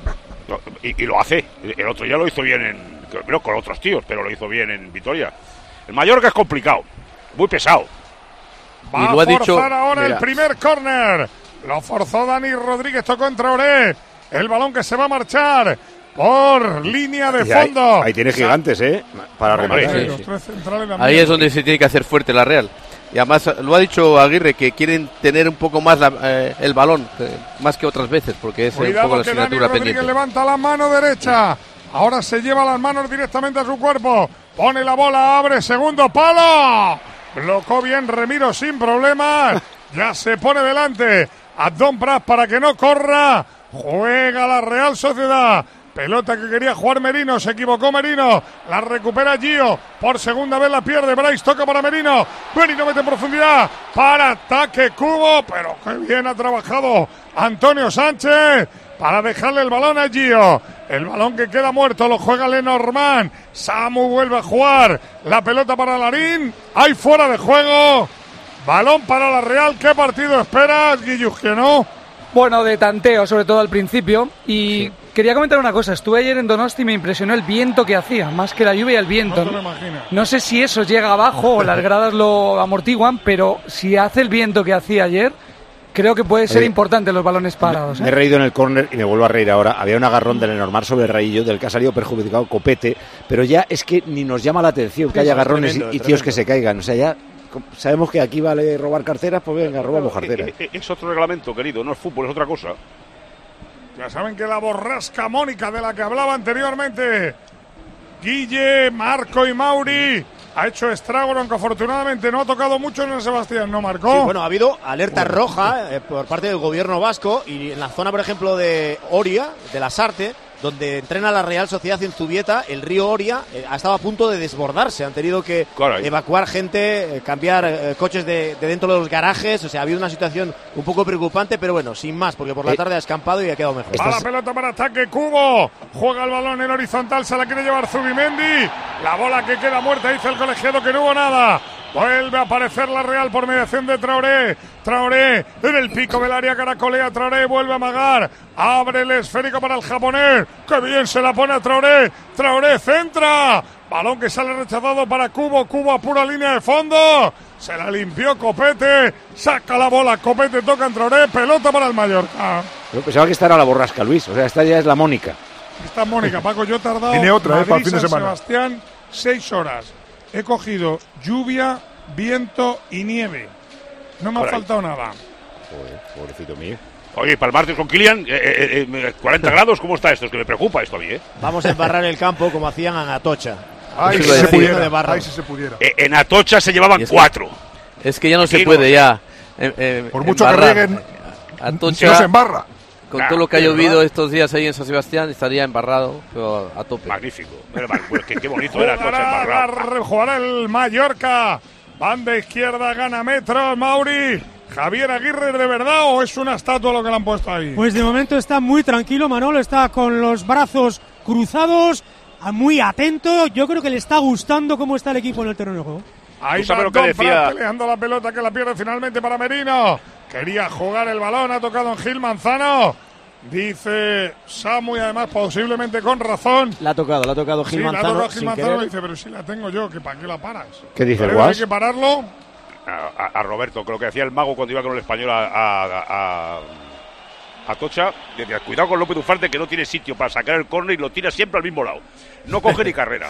Speaker 13: Y, y lo hace. El otro ya lo hizo bien en. Creo con otros tíos, pero lo hizo bien en Vitoria. El Mallorca es complicado. Muy pesado.
Speaker 7: Va
Speaker 6: Y lo
Speaker 7: a
Speaker 6: ha dicho-
Speaker 7: forzar ahora
Speaker 6: mira.
Speaker 7: el primer córner. Lo forzó Dani Rodríguez, tocó en Traoré. El balón que se va a marchar por línea de
Speaker 2: ahí-
Speaker 7: fondo.
Speaker 2: Ahí, tiene gigantes, ¿eh? Para rematar.
Speaker 7: los tres centrales también.
Speaker 6: Ahí es donde se tiene que hacer fuerte la Real. Y además lo ha dicho Aguirre que quieren tener un poco más la- eh, el balón, eh, más que otras veces, porque es eh, un
Speaker 7: Cuidado
Speaker 6: poco la
Speaker 7: que Dani
Speaker 6: asignatura
Speaker 7: Rodríguez
Speaker 6: pendiente.
Speaker 7: levanta la mano derecha. Ahora se lleva las manos directamente a su cuerpo. Pone la bola, abre segundo palo. Blocó bien Remiro sin problemas. Ya se pone delante a Don Pras para que no corra. Juega la Real Sociedad. Pelota que quería jugar Merino, se equivocó Merino, la recupera Gio, por segunda vez la pierde, Bryce toca para Merino, Merino mete en profundidad, para ataque Cubo, pero qué bien ha trabajado Antonio Sánchez para dejarle el balón a Gio, el balón que queda muerto lo juega Lenormand, Samu vuelve a jugar, la pelota para Larín, hay fuera de juego, balón para la Real, ¿qué partido esperas, Guillus, que no?
Speaker 12: Bueno, de tanteo, sobre todo al principio. Y quería comentar una cosa. Estuve ayer en Donosti y me impresionó el viento que hacía, más que la lluvia y el viento.
Speaker 7: No te lo imaginas.
Speaker 12: No sé si eso llega abajo o las gradas lo amortiguan, pero si hace el viento que hacía ayer, creo que puede ser
Speaker 2: Oye,
Speaker 12: importante los balones parados.
Speaker 2: Me he
Speaker 12: ¿eh?
Speaker 2: reído en el córner y me vuelvo a reír ahora. Había un agarrón del Lenormand sobre el raillo, del que ha salido perjudicado Copete, pero ya es que ni nos llama la atención que haya
Speaker 6: es
Speaker 2: agarrones
Speaker 6: tremendo,
Speaker 2: y, y
Speaker 6: es
Speaker 2: tíos que se caigan. O sea, ya sabemos que aquí vale robar carteras, pues venga, robamos carteras.
Speaker 13: Eh, eh, Es otro reglamento, querido, no es fútbol, es otra cosa.
Speaker 7: Ya saben que la borrasca Mónica de la que hablaba anteriormente, Guille, Marco y Mauri, ha hecho estrago, aunque afortunadamente no ha tocado mucho en el Sebastián, ¿no, Marco?
Speaker 8: Sí, bueno, ha habido alerta roja eh, por parte del gobierno vasco y en la zona, por ejemplo, de Oria, de la Sarte, donde entrena la Real Sociedad en Zubieta, el río Oria eh, ha estado a punto de desbordarse. Han tenido que
Speaker 13: Caray.
Speaker 8: evacuar gente, eh, cambiar eh, coches de, de dentro de los garajes. O sea, ha habido una situación un poco preocupante, pero bueno, sin más, porque por la tarde ha escampado y ha quedado mejor.
Speaker 7: Va la pelota para ataque Cubo. Juega el balón en horizontal, se la quiere llevar Zubimendi. La bola que queda muerta, dice el colegiado que no hubo nada. Vuelve a aparecer la Real por mediación de Traoré. Traoré en el pico del área caracolea. Traoré vuelve a amagar. Abre el esférico para el japonés. Que bien se la pone a Traoré. Traoré centra. Balón que sale rechazado para Cubo. Cubo a pura línea de fondo. Se la limpió Copete. Saca la bola. Copete toca en Traoré. Pelota para el Mallorca.
Speaker 2: Yo pensaba que esta era la borrasca, Luis. O sea, esta ya es la Mónica.
Speaker 7: Está Mónica, Paco, yo he tardado.
Speaker 16: Tiene otra, eh, para el
Speaker 7: Madrid,
Speaker 16: fin de semana.
Speaker 7: Sebastián, seis horas. He cogido lluvia, viento y nieve. No me
Speaker 13: Por
Speaker 7: ha
Speaker 13: ahí.
Speaker 7: faltado nada.
Speaker 2: Joder, pobrecito mío.
Speaker 13: Oye, para el martes con Kilian, eh, eh, eh, 40 grados, ¿cómo está esto? Es que me preocupa esto a mí, ¿eh?
Speaker 8: Vamos a embarrar el campo como hacían en Atocha.
Speaker 16: Ay, si se pudiera.
Speaker 8: De barro.
Speaker 16: Ay, si se pudiera.
Speaker 13: Eh, En Atocha se llevaban
Speaker 6: Y es que-
Speaker 13: cuatro.
Speaker 6: Es que ya no se
Speaker 13: no.
Speaker 6: puede ya. eh, eh,
Speaker 16: Por mucho que rieguen,
Speaker 6: Atocha,
Speaker 16: no se embarra.
Speaker 6: Con
Speaker 13: Claro,
Speaker 6: todo lo que ha llovido
Speaker 13: verdad.
Speaker 6: estos días ahí en San Sebastián, estaría embarrado, pero a tope.
Speaker 13: Magnífico. Mal, pues, qué, qué bonito era Atocha
Speaker 7: Jugará,
Speaker 13: embarrado.
Speaker 7: la- jugará el Mallorca. Banda izquierda, gana metros, Mauri. Javier Aguirre, ¿de verdad o es una estatua lo que le han puesto ahí?
Speaker 9: Pues de momento está muy tranquilo, Manolo, está con los brazos cruzados, a- muy atento. Yo creo que le está gustando cómo está el equipo en el terreno de juego.
Speaker 7: Ahí
Speaker 13: ¿Tú sabes
Speaker 7: va
Speaker 13: lo que decía?
Speaker 7: Peleando la pelota que la pierde finalmente para Merino. Quería jugar el balón, ha tocado en Gil Manzano. Dice Samu y además posiblemente con razón.
Speaker 8: La ha tocado, la ha tocado Gil
Speaker 7: sí, la ha
Speaker 8: Manzano.
Speaker 7: tocado Gil Manzano dice, pero si la tengo yo, que ¿para qué la paras?
Speaker 2: ¿Qué dice el
Speaker 7: Hay que pararlo.
Speaker 13: A, a- a Roberto, que lo que hacía el mago cuando iba con el español a, a, a- a Atocha, decía, cuidado con López Ufarte que no tiene sitio para sacar el córner y lo tira siempre al mismo lado. No coge ni carrera.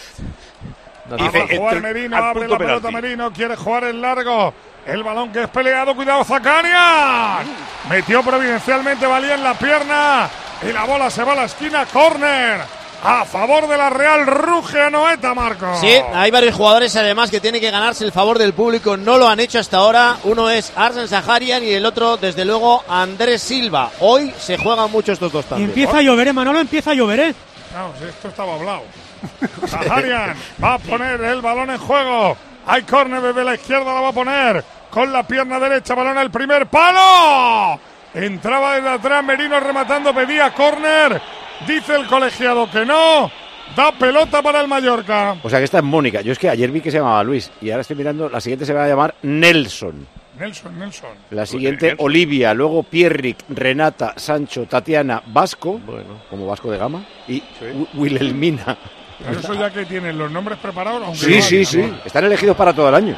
Speaker 6: No,
Speaker 13: Y
Speaker 6: no,
Speaker 7: Va a
Speaker 13: dice,
Speaker 7: jugar
Speaker 13: entre-
Speaker 7: Merino, abre la pelota
Speaker 13: penalti.
Speaker 7: Merino, quiere jugar el largo. El balón que es peleado, cuidado Zacarias. Metió providencialmente Valía en la pierna y la bola se va a la esquina, córner. A favor de la Real ruge a Noeta, Marco.
Speaker 8: Sí, hay varios jugadores además que tienen que ganarse el favor del público. No lo han hecho hasta ahora. Uno es Arsen Saharian y el otro, desde luego, Andrés Silva. Hoy se juegan mucho estos dos
Speaker 9: Y
Speaker 8: también.
Speaker 9: empieza a llover, ¿eh, Manolo, empieza a llover, ¿eh?
Speaker 7: No, si esto estaba hablado. Zaharian va a poner el balón en juego. Hay córner desde la izquierda, la va a poner con la pierna derecha. Balón al primer palo. Entraba desde atrás Merino rematando, pedía córner. Dice el colegiado que no. Da pelota para el Mallorca.
Speaker 2: O sea, que esta es Mónica. Yo es que ayer vi que se llamaba Luis y ahora estoy mirando, la siguiente se va a llamar Nelson.
Speaker 7: Nelson, Nelson.
Speaker 2: La siguiente, Olivia, luego Pierrick, Renata, Sancho, Tatiana, Vasco, como Vasco de Gama, y Wi- Wilhelmina.
Speaker 7: Pero eso ya que tienen los nombres preparados. aunque
Speaker 2: Sí,
Speaker 7: no
Speaker 2: sí, sí. Están elegidos para todo el año.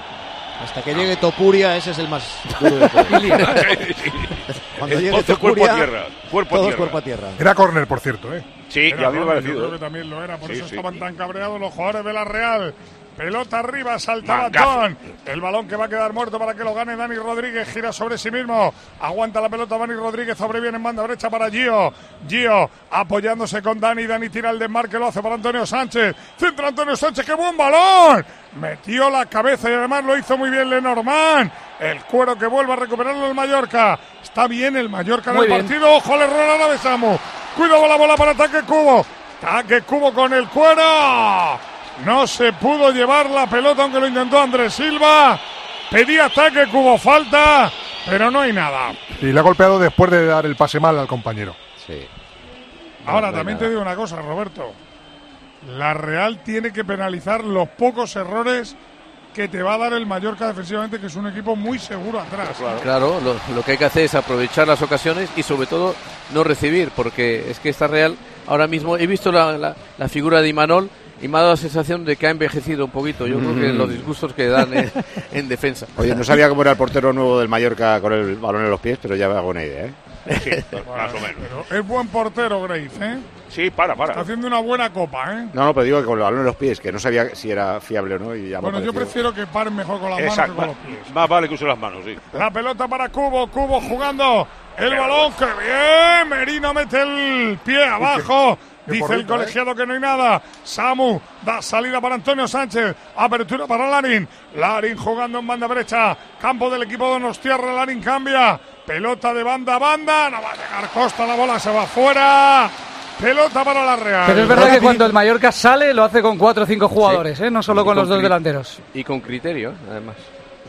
Speaker 8: Hasta que llegue Topuria, ese es el más duro de todos. Cuando llegue
Speaker 13: Entonces, cuerpo a
Speaker 8: Topuria,
Speaker 13: tierra. Cuerpo a
Speaker 8: todos
Speaker 13: tierra.
Speaker 8: cuerpo a tierra.
Speaker 16: Era córner, por cierto, ¿eh?
Speaker 13: Sí,
Speaker 7: Era
Speaker 13: ya a mí me ha
Speaker 7: córner, yo
Speaker 13: parecido.
Speaker 7: creo
Speaker 13: ¿eh?
Speaker 7: que también lo era, por
Speaker 13: Sí,
Speaker 7: eso
Speaker 13: sí.
Speaker 7: estaban tan cabreados los jugadores de la Real. Pelota arriba, salta
Speaker 13: Mangazo.
Speaker 7: Batón. El balón que va a quedar muerto para que lo gane Dani Rodríguez. Gira sobre sí mismo. Aguanta la pelota Dani Rodríguez. Sobreviene en banda derecha para Gio. Gio apoyándose con Dani. Dani tira el desmarque. Lo hace para Antonio Sánchez. Centra Antonio Sánchez. ¡Qué buen balón! Metió la cabeza y además lo hizo muy bien Lenormand. El cuero que vuelve a recuperarlo el Mallorca. Está bien el Mallorca en
Speaker 12: Muy
Speaker 7: el
Speaker 12: bien.
Speaker 7: partido. Ojo, le rola la de Samu. Cuidado la bola para ataque Cubo. Ataque Cubo con el cuero. No se pudo llevar la pelota aunque lo intentó Andrés Silva. Pedía ataque Cubo falta, pero no hay nada.
Speaker 16: Y le ha golpeado después de dar el pase mal al compañero.
Speaker 2: Sí.
Speaker 7: Ahora
Speaker 2: no
Speaker 7: también
Speaker 2: nada.
Speaker 7: te digo una cosa, Roberto. La Real tiene que penalizar los pocos errores que te va a dar el Mallorca defensivamente, que es un equipo muy seguro atrás.
Speaker 6: Claro, lo, lo que hay que hacer es aprovechar las ocasiones y sobre todo no recibir, porque es que esta Real ahora mismo, he visto la, la- la figura de Imanol y me ha dado la sensación de que ha envejecido un poquito. Yo creo que
Speaker 2: Mm.
Speaker 6: los disgustos que dan en, en defensa.
Speaker 2: Oye, no sabía cómo era el portero nuevo del Mallorca con el balón en los pies, pero ya me hago una idea, ¿eh?
Speaker 13: Sí, más o menos.
Speaker 7: Pero es buen portero, Grace, ¿eh?
Speaker 13: Sí, para,
Speaker 7: Está
Speaker 13: para.
Speaker 7: haciendo una buena copa, ¿eh?
Speaker 2: No, no, pero digo que con el balón en los pies, que no sabía si era fiable o no. Y ya me
Speaker 7: Bueno, yo prefiero que paren mejor con las manos que
Speaker 13: Exacto.
Speaker 7: con los pies.
Speaker 13: Más vale que use las manos, sí.
Speaker 7: La pelota para Cubo, Cubo jugando el balón, que bien, Merino mete el pie abajo.
Speaker 16: qué
Speaker 7: Dice el
Speaker 16: ¿eh?
Speaker 7: colegiado que no hay nada. Samu da salida para Antonio Sánchez. Apertura para Larin. Larin jugando en banda derecha. Campo del equipo de Donostierra. Larin cambia. Pelota de banda a banda. No va a llegar Costa. La bola se va fuera. Pelota para la Real.
Speaker 12: Pero es verdad que cuando el Mallorca sale lo hace con cuatro o cinco jugadores, ¿eh? no solo
Speaker 6: Y
Speaker 12: con los dos delanteros.
Speaker 6: Y con criterio, además.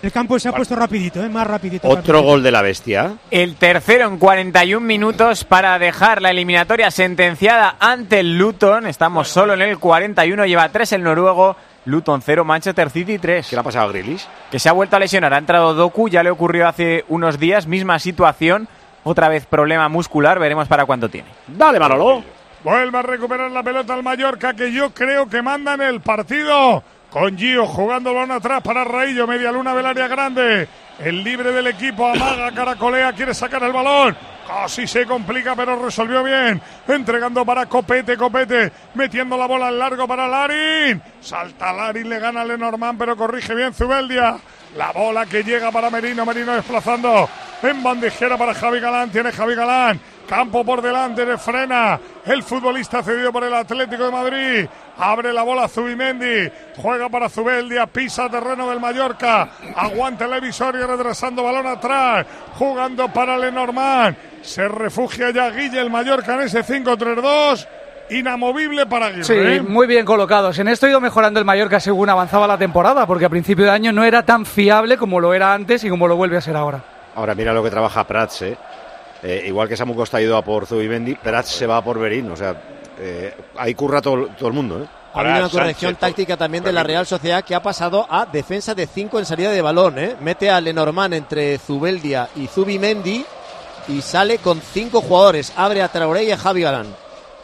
Speaker 9: El campo se ha puesto rapidito, ¿eh? más rapidito.
Speaker 2: Otro gol de la bestia.
Speaker 3: El tercero en 41 minutos para dejar la eliminatoria sentenciada ante el Luton. Estamos solo en el 41, lleva 3 el noruego. Luton 0, Manchester City 3.
Speaker 2: ¿Qué le ha pasado a Grealish?
Speaker 3: Que se ha vuelto a lesionar. Ha entrado Doku, ya le ocurrió hace unos días, misma situación. Otra vez problema muscular, veremos para cuánto tiene.
Speaker 2: Dale, Manolo.
Speaker 7: Vuelve a recuperar la pelota al Mallorca, que yo creo que manda en el partido. Con Gio jugando el balón atrás para Raillo, media luna del área grande. El libre del equipo, amaga, caracolea, quiere sacar el balón. Casi se complica, pero resolvió bien. Entregando para Copete, Copete, metiendo la bola al largo para Larin. Salta Larin, le gana a Lenormand, pero corrige bien Zubeldia. La bola que llega para Merino, Merino desplazando en bandejera para Javi Galán, tiene Javi Galán. Campo por delante, le frena el futbolista cedido por el Atlético de Madrid. Abre la bola Zubimendi, juega para Zubeldia, pisa terreno del Mallorca, aguanta el evisorio retrasando balón atrás, jugando para Lenormand. Se refugia ya Guille el Mallorca en ese 5-3-2. Inamovible para Aguirre.
Speaker 12: Sí,
Speaker 7: ¿eh?
Speaker 12: muy bien colocados. En esto ha ido mejorando el Mallorca según avanzaba la temporada, porque a principio de año no era tan fiable como lo era antes y como lo vuelve a ser ahora.
Speaker 2: Ahora mira lo que trabaja Prats, ¿eh? Eh, igual que Samu Costa ha ido a por Zubimendi, Prats se va a por Berín. O sea, eh, ahí curra todo, todo el mundo, ¿eh?
Speaker 8: Ha habido una corrección táctica también de la Real Sociedad que ha pasado a defensa de 5 en salida de balón. ¿eh? Mete a Lenormand entre Zubeldia y Zubimendi y sale con 5 jugadores. Abre a Traoré y a Javi Galán.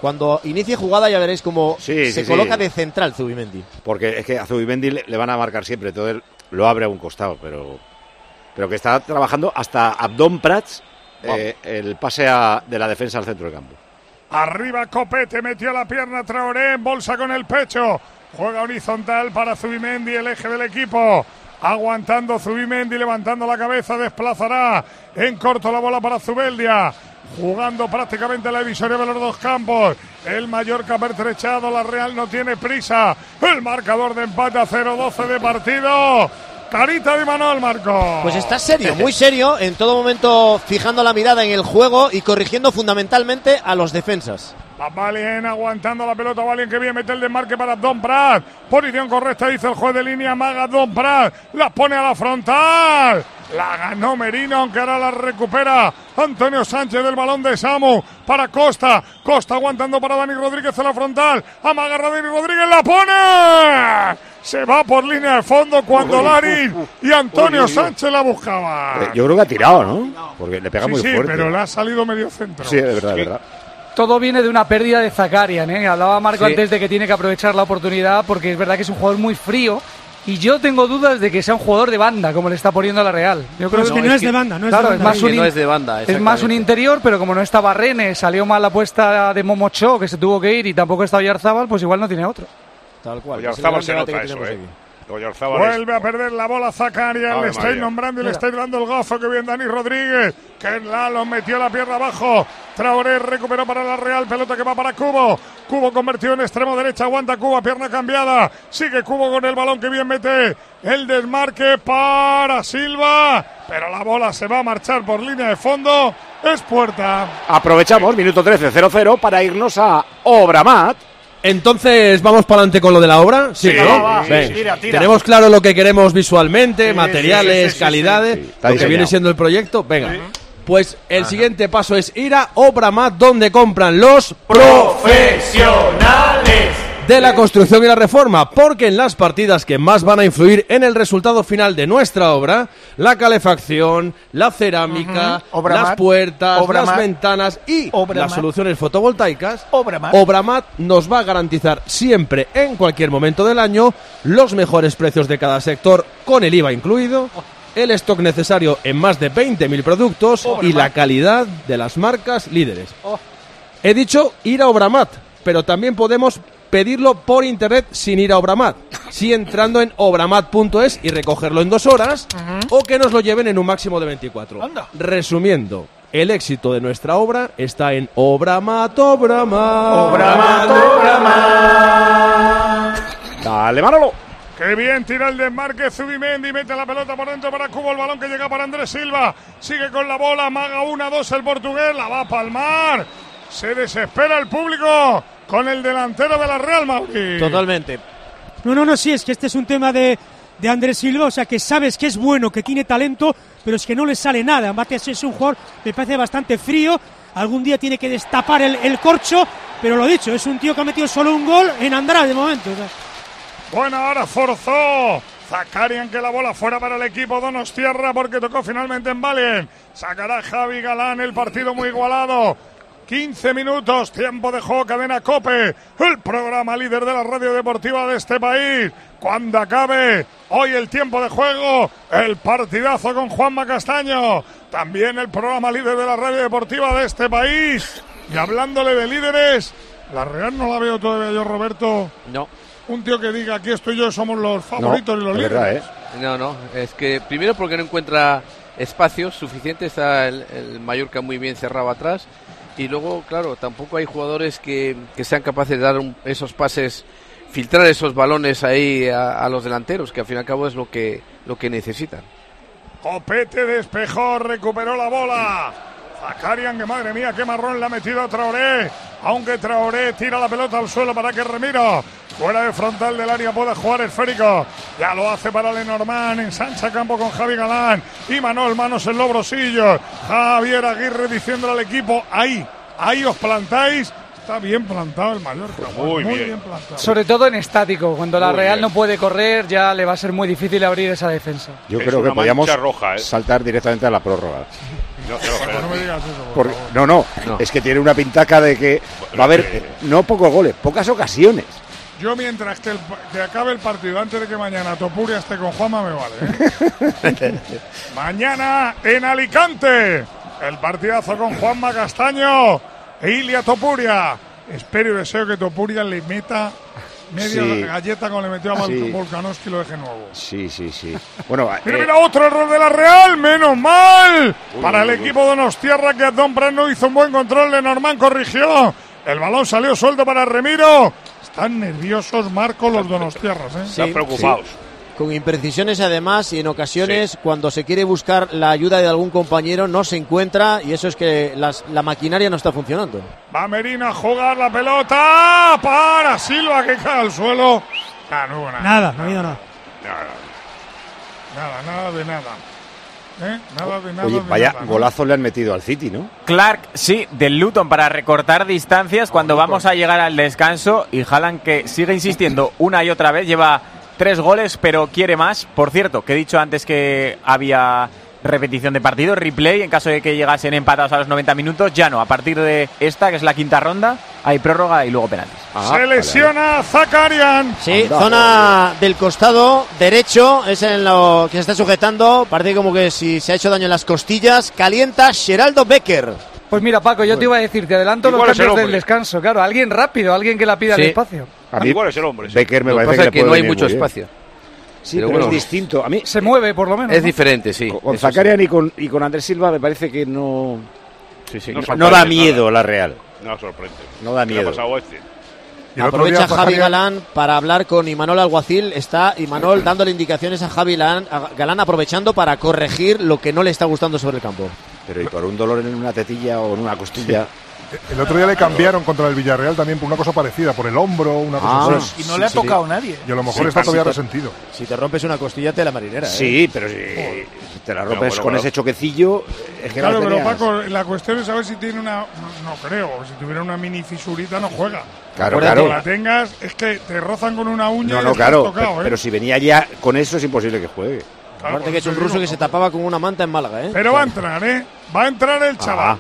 Speaker 8: Cuando inicie jugada ya veréis cómo
Speaker 2: Sí,
Speaker 8: se
Speaker 2: sí,
Speaker 8: coloca
Speaker 2: sí.
Speaker 8: de central Zubimendi.
Speaker 2: Porque es que a Zubimendi le, le van a marcar siempre, entonces lo abre a un costado, pero, pero que está trabajando hasta Abdón Prats eh, el pase a- de la defensa al centro del campo.
Speaker 7: Arriba Copete, metió la pierna Traoré, en bolsa con el pecho. Juega horizontal para Zubimendi, el eje del equipo. Aguantando Zubimendi, levantando la cabeza, desplazará en corto la bola para Zubeldia. Jugando prácticamente la divisoria de los dos campos. El Mallorca pertrechado, la Real no tiene prisa. El marcador de empate a 0-12 de partido. Carita de Manuel Marco.
Speaker 8: Pues está serio, muy serio, en todo momento fijando la mirada en el juego y corrigiendo fundamentalmente a los defensas.
Speaker 7: Va Valien aguantando la pelota. Valien que bien mete el desmarque para Don Prat. Posición correcta, dice el juez de línea. Maga Don Prat. La pone a la frontal. La ganó Merino, aunque ahora la recupera Antonio Sánchez del balón de Samu para Costa. Costa aguantando para Dani Rodríguez en la frontal. Amaga Dani Rodríguez, la pone. Se va por línea de fondo cuando
Speaker 2: Uy,
Speaker 7: Larin y Antonio
Speaker 2: Uy, uy, uy.
Speaker 7: Sánchez la buscaba.
Speaker 2: Eh, yo creo que ha tirado, ¿no? Porque le pega
Speaker 7: sí,
Speaker 2: muy
Speaker 7: sí,
Speaker 2: fuerte.
Speaker 7: pero le ha salido medio centro.
Speaker 2: Sí, de verdad, de verdad.
Speaker 12: Todo viene de una pérdida de Zakarian, ¿eh? Hablaba Marco
Speaker 6: Sí.
Speaker 12: antes de que tiene que aprovechar la oportunidad porque es verdad que es un jugador muy frío y yo tengo dudas de que sea un jugador de banda como le está poniendo la Real. Yo creo
Speaker 9: es que no es de banda, no es
Speaker 12: claro,
Speaker 9: de
Speaker 12: es
Speaker 9: banda.
Speaker 12: más
Speaker 6: Que
Speaker 12: un
Speaker 6: no es de banda,
Speaker 12: es más un interior, pero como no estaba Renes, salió mal la apuesta de Momocho, que se tuvo que ir y tampoco está Oyarzábal, pues igual no tiene otro.
Speaker 8: Tal cual.
Speaker 13: Oyarzabal se nota eso, ¿eh? es-
Speaker 7: Vuelve a perder la bola Zacaria.
Speaker 13: Ave
Speaker 7: Le estáis
Speaker 13: María.
Speaker 7: nombrando y le estáis dando el gafo que bien Dani Rodríguez. Que Lalo metió la pierna abajo. Traoré recuperó para la Real. Pelota que va para Cubo. Cubo convertido en extremo derecha. Aguanta Cubo. Pierna cambiada. Sigue Cubo con el balón que bien mete. El desmarque para Silva. Pero la bola se va a marchar por línea de fondo. Es puerta.
Speaker 2: Aprovechamos, minuto 13, 0-0, para irnos a Obramat.
Speaker 28: Entonces, ¿vamos para adelante con lo de la obra?
Speaker 2: Sí,
Speaker 28: ¿no?
Speaker 2: va, va, sí, tira, tira.
Speaker 28: Tenemos claro lo que queremos visualmente,
Speaker 2: Sí,
Speaker 28: materiales,
Speaker 2: sí, sí, sí,
Speaker 28: calidades,
Speaker 2: sí, sí.
Speaker 28: Lo que
Speaker 2: diseñado.
Speaker 28: viene siendo el proyecto. Venga. Pues el siguiente paso es ir a Obramat, donde compran los
Speaker 18: Profesionales.
Speaker 28: De la construcción y la reforma, porque en las partidas que más van a influir en el resultado final de nuestra obra, la calefacción, la cerámica.
Speaker 29: Obramat.
Speaker 28: las puertas,
Speaker 29: Obramat.
Speaker 28: las ventanas y las soluciones fotovoltaicas,
Speaker 29: Obramat.
Speaker 28: Obramat nos va a garantizar siempre, en cualquier momento del año, los mejores precios de cada sector, con el IVA incluido, el stock necesario en más de 20.000 productos y la calidad de las marcas líderes. He dicho ir a Obramat, pero también podemos pedirlo por internet sin ir a Obramat. Sí entrando en obramat.es y recogerlo en dos horas o que nos lo lleven en un máximo de 24. Resumiendo, el éxito de nuestra obra está en Obramat, Obramat.
Speaker 29: Obramat,
Speaker 2: Dale, Manolo.
Speaker 7: Qué bien tira el desmarque Zubimendi, mete la pelota por dentro para Cubo, el balón que llega para Andrés Silva, sigue con la bola, maga una, dos el portugués, la va a palmar, se desespera el público con el delantero de la Real Madrid.
Speaker 8: Totalmente.
Speaker 9: No, no, no, sí, es que este es un tema de, de Andrés Silva, o sea que sabes que es bueno, que tiene talento, pero es que no le sale nada. Mates es un jugador, me parece bastante frío, algún día tiene que destapar el, el corcho, pero lo dicho, es un tío que ha metido solo un gol en Andrade de momento. o sea.
Speaker 7: Bueno, ahora forzó. Zakarian que la bola fuera para el equipo Donostierra porque tocó finalmente en Valen. Sacará Javi Galán el partido muy igualado. 15 minutos, tiempo de juego, cadena Cope, el programa líder de la radio deportiva de este país. Cuando acabe hoy el tiempo de juego, el partidazo con Juanma Castaño. También el programa líder de la radio deportiva de este país. Y hablándole de líderes, la Real no la veo todavía yo, Roberto.
Speaker 6: No.
Speaker 7: Un tío que diga aquí estoy yo, somos los favoritos y los
Speaker 2: es
Speaker 7: líderes.
Speaker 2: verdad, ¿eh?
Speaker 6: No, no, es que primero porque no encuentra espacios suficientes, está el, el Mallorca muy bien cerrado atrás y luego, claro, tampoco hay jugadores que, que sean capaces de dar esos pases, filtrar esos balones ahí a, a los delanteros, que al fin y al cabo es lo que, lo que necesitan.
Speaker 7: Copete despejó, recuperó la bola. Zakarian, que madre mía, qué marrón le ha metido a Traoré. Aunque Traoré tira la pelota al suelo para que Remiro, fuera de frontal del área, pueda jugar esférico. Ya lo hace para Lenormand, ensancha campo con Javi Galán. Y Manol, manos en los brosillos. Javier Aguirre diciéndole al equipo, ahí, ahí os plantáis. Está bien plantado el Mallorca.
Speaker 13: Muy
Speaker 7: muy
Speaker 13: bien.
Speaker 7: bien plantado.
Speaker 12: Sobre todo en estático, cuando la
Speaker 13: Muy
Speaker 12: Real
Speaker 13: bien.
Speaker 12: no puede correr, ya le va a ser muy difícil abrir esa defensa.
Speaker 2: Yo
Speaker 13: Es
Speaker 2: creo que podíamos
Speaker 13: roja, ¿eh?
Speaker 2: saltar directamente a la prórroga.
Speaker 13: No, no.
Speaker 7: No me digas eso. por
Speaker 2: Por-
Speaker 7: favor.
Speaker 2: no, no,
Speaker 6: No.
Speaker 2: es que tiene una pintaca de que va a haber no pocos goles, pocas ocasiones.
Speaker 7: Yo mientras que, el- que acabe el partido, antes de que mañana Topuria esté con Juanma, me vale. ¿eh? mañana en Alicante, el partidazo con Juanma Castaño e Ilia Topuria. Espero y deseo que Topuria le meta media
Speaker 2: Sí.
Speaker 7: galleta como le metió a
Speaker 2: Sí.
Speaker 7: Volkanovski y lo deje nuevo.
Speaker 2: Sí, sí, sí. Bueno,
Speaker 7: Mira,
Speaker 2: eh,
Speaker 7: mira, otro error de la Real, menos mal.
Speaker 13: Uy,
Speaker 7: Para el
Speaker 13: uy, uy.
Speaker 7: equipo de Donostierra que Don no hizo un buen control, Lenormand corrigió. El balón salió suelto para Remiro. Están nerviosos, Marco, los Donostierras. ¿eh?
Speaker 13: Están preocupados.
Speaker 8: Con imprecisiones además y en ocasiones cuando se quiere buscar la ayuda de algún compañero no se encuentra y eso es que las- la maquinaria no está funcionando.
Speaker 7: Va Merino a jugar la pelota para Silva que cae al suelo. Ah, no hubo nada.
Speaker 9: Nada, no ha habido nada.
Speaker 7: Nada, nada de nada. ¿Eh? Nada de nada.
Speaker 2: oye,
Speaker 7: de
Speaker 2: vaya golazo le han metido al City, ¿no?
Speaker 3: Clark, sí, del Luton para recortar distancias cuando vamos a llegar al descanso y Haaland que sigue insistiendo una y otra vez, lleva tres goles pero quiere más. Por cierto, que he dicho antes que había repetición de partido, replay, en caso de que llegasen empatados a los 90 minutos, ya no, a partir de esta, que es la quinta ronda, hay prórroga y luego penaltis.
Speaker 2: Ah,
Speaker 7: Se lesiona Zakarian.
Speaker 8: Sí,
Speaker 2: Anda,
Speaker 8: zona del costado derecho es en lo que se está sujetando. Parece como que si se ha hecho daño en las costillas. Calienta Geraldo Becker.
Speaker 12: Pues mira, Paco, yo te iba a decir, te adelanto los
Speaker 13: Igual el
Speaker 12: cambios del descanso. Claro, alguien rápido, alguien que la pida
Speaker 6: Sí.
Speaker 12: al espacio.
Speaker 2: A mí
Speaker 13: Igual es el hombre. sí.
Speaker 2: Becker me
Speaker 6: Lo que
Speaker 2: parece
Speaker 6: pasa es
Speaker 2: le
Speaker 6: que no hay mucho
Speaker 2: bien. Sí, pero, es distinto. A mí
Speaker 12: se mueve por lo menos.
Speaker 6: Es
Speaker 12: ¿no?
Speaker 6: diferente, sí.
Speaker 2: con
Speaker 6: Eso
Speaker 2: Zakarian y con y con Andrés Silva me parece que no
Speaker 6: Sí, sí.
Speaker 2: no, da miedo
Speaker 13: nada.
Speaker 2: la Real.
Speaker 13: No sorprende.
Speaker 2: No da
Speaker 13: ¿Qué le ha
Speaker 2: miedo.
Speaker 13: este?
Speaker 16: Y
Speaker 8: Aprovecha
Speaker 16: día
Speaker 8: Javi Galán para hablar con Imanol Alguacil. Está Imanol dándole indicaciones a Javi Galán, a Galán aprovechando para corregir lo que no le está gustando sobre el campo.
Speaker 2: Pero y por un dolor en una tetilla o en una costilla.
Speaker 16: El otro día le cambiaron contra el Villarreal también por una cosa parecida, por el hombro, una cosa
Speaker 2: Ah,
Speaker 16: así.
Speaker 2: Y no le ha
Speaker 16: Sí,
Speaker 2: tocado
Speaker 16: sí.
Speaker 2: nadie.
Speaker 16: Y a lo mejor
Speaker 2: Sí,
Speaker 16: está todavía
Speaker 2: te-
Speaker 16: resentido.
Speaker 8: Si te rompes una costilla, te la marinera. ¿eh?
Speaker 2: Sí, pero si te la rompes
Speaker 16: bueno,
Speaker 2: con
Speaker 16: claro.
Speaker 2: ese choquecillo, es que
Speaker 7: Claro,
Speaker 2: no
Speaker 7: pero. Paco, la cuestión es saber si tiene una. No, no creo, si tuviera una mini fisurita no juega.
Speaker 2: Claro,
Speaker 7: Cuando
Speaker 2: claro.
Speaker 7: la tengas, es que te rozan con una uña
Speaker 2: No,
Speaker 7: y
Speaker 2: no,
Speaker 7: estás
Speaker 2: claro.
Speaker 7: tocado,
Speaker 2: pero,
Speaker 7: ¿eh?
Speaker 2: pero si venía ya con eso es imposible que juegue.
Speaker 8: Aparte que es un ruso que se tapaba con una manta en Málaga, ¿eh?
Speaker 7: Pero va a entrar, ¿eh? Va a entrar el chaval.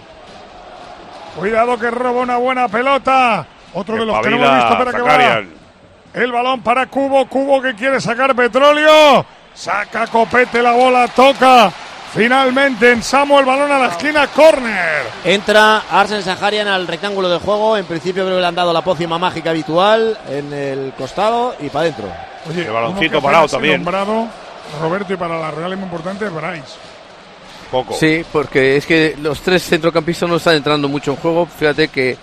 Speaker 7: Cuidado que roba una buena pelota. Otro de los que no hemos visto, pero que va. El balón para Cubo, Cubo que quiere sacar petróleo. Saca Copete la bola, toca. Finalmente en Samu el balón a la esquina, córner.
Speaker 8: Entra Arsen Saharian al rectángulo del juego. En principio creo que le han dado la pócima mágica habitual en el costado y para adentro.
Speaker 7: Oye,
Speaker 13: El baloncito parado también.
Speaker 7: nombrado, Roberto, y para la Real es muy importante, Bryce.
Speaker 13: Poco.
Speaker 6: Sí, porque es que los tres centrocampistas no están entrando mucho en juego. Fíjate que,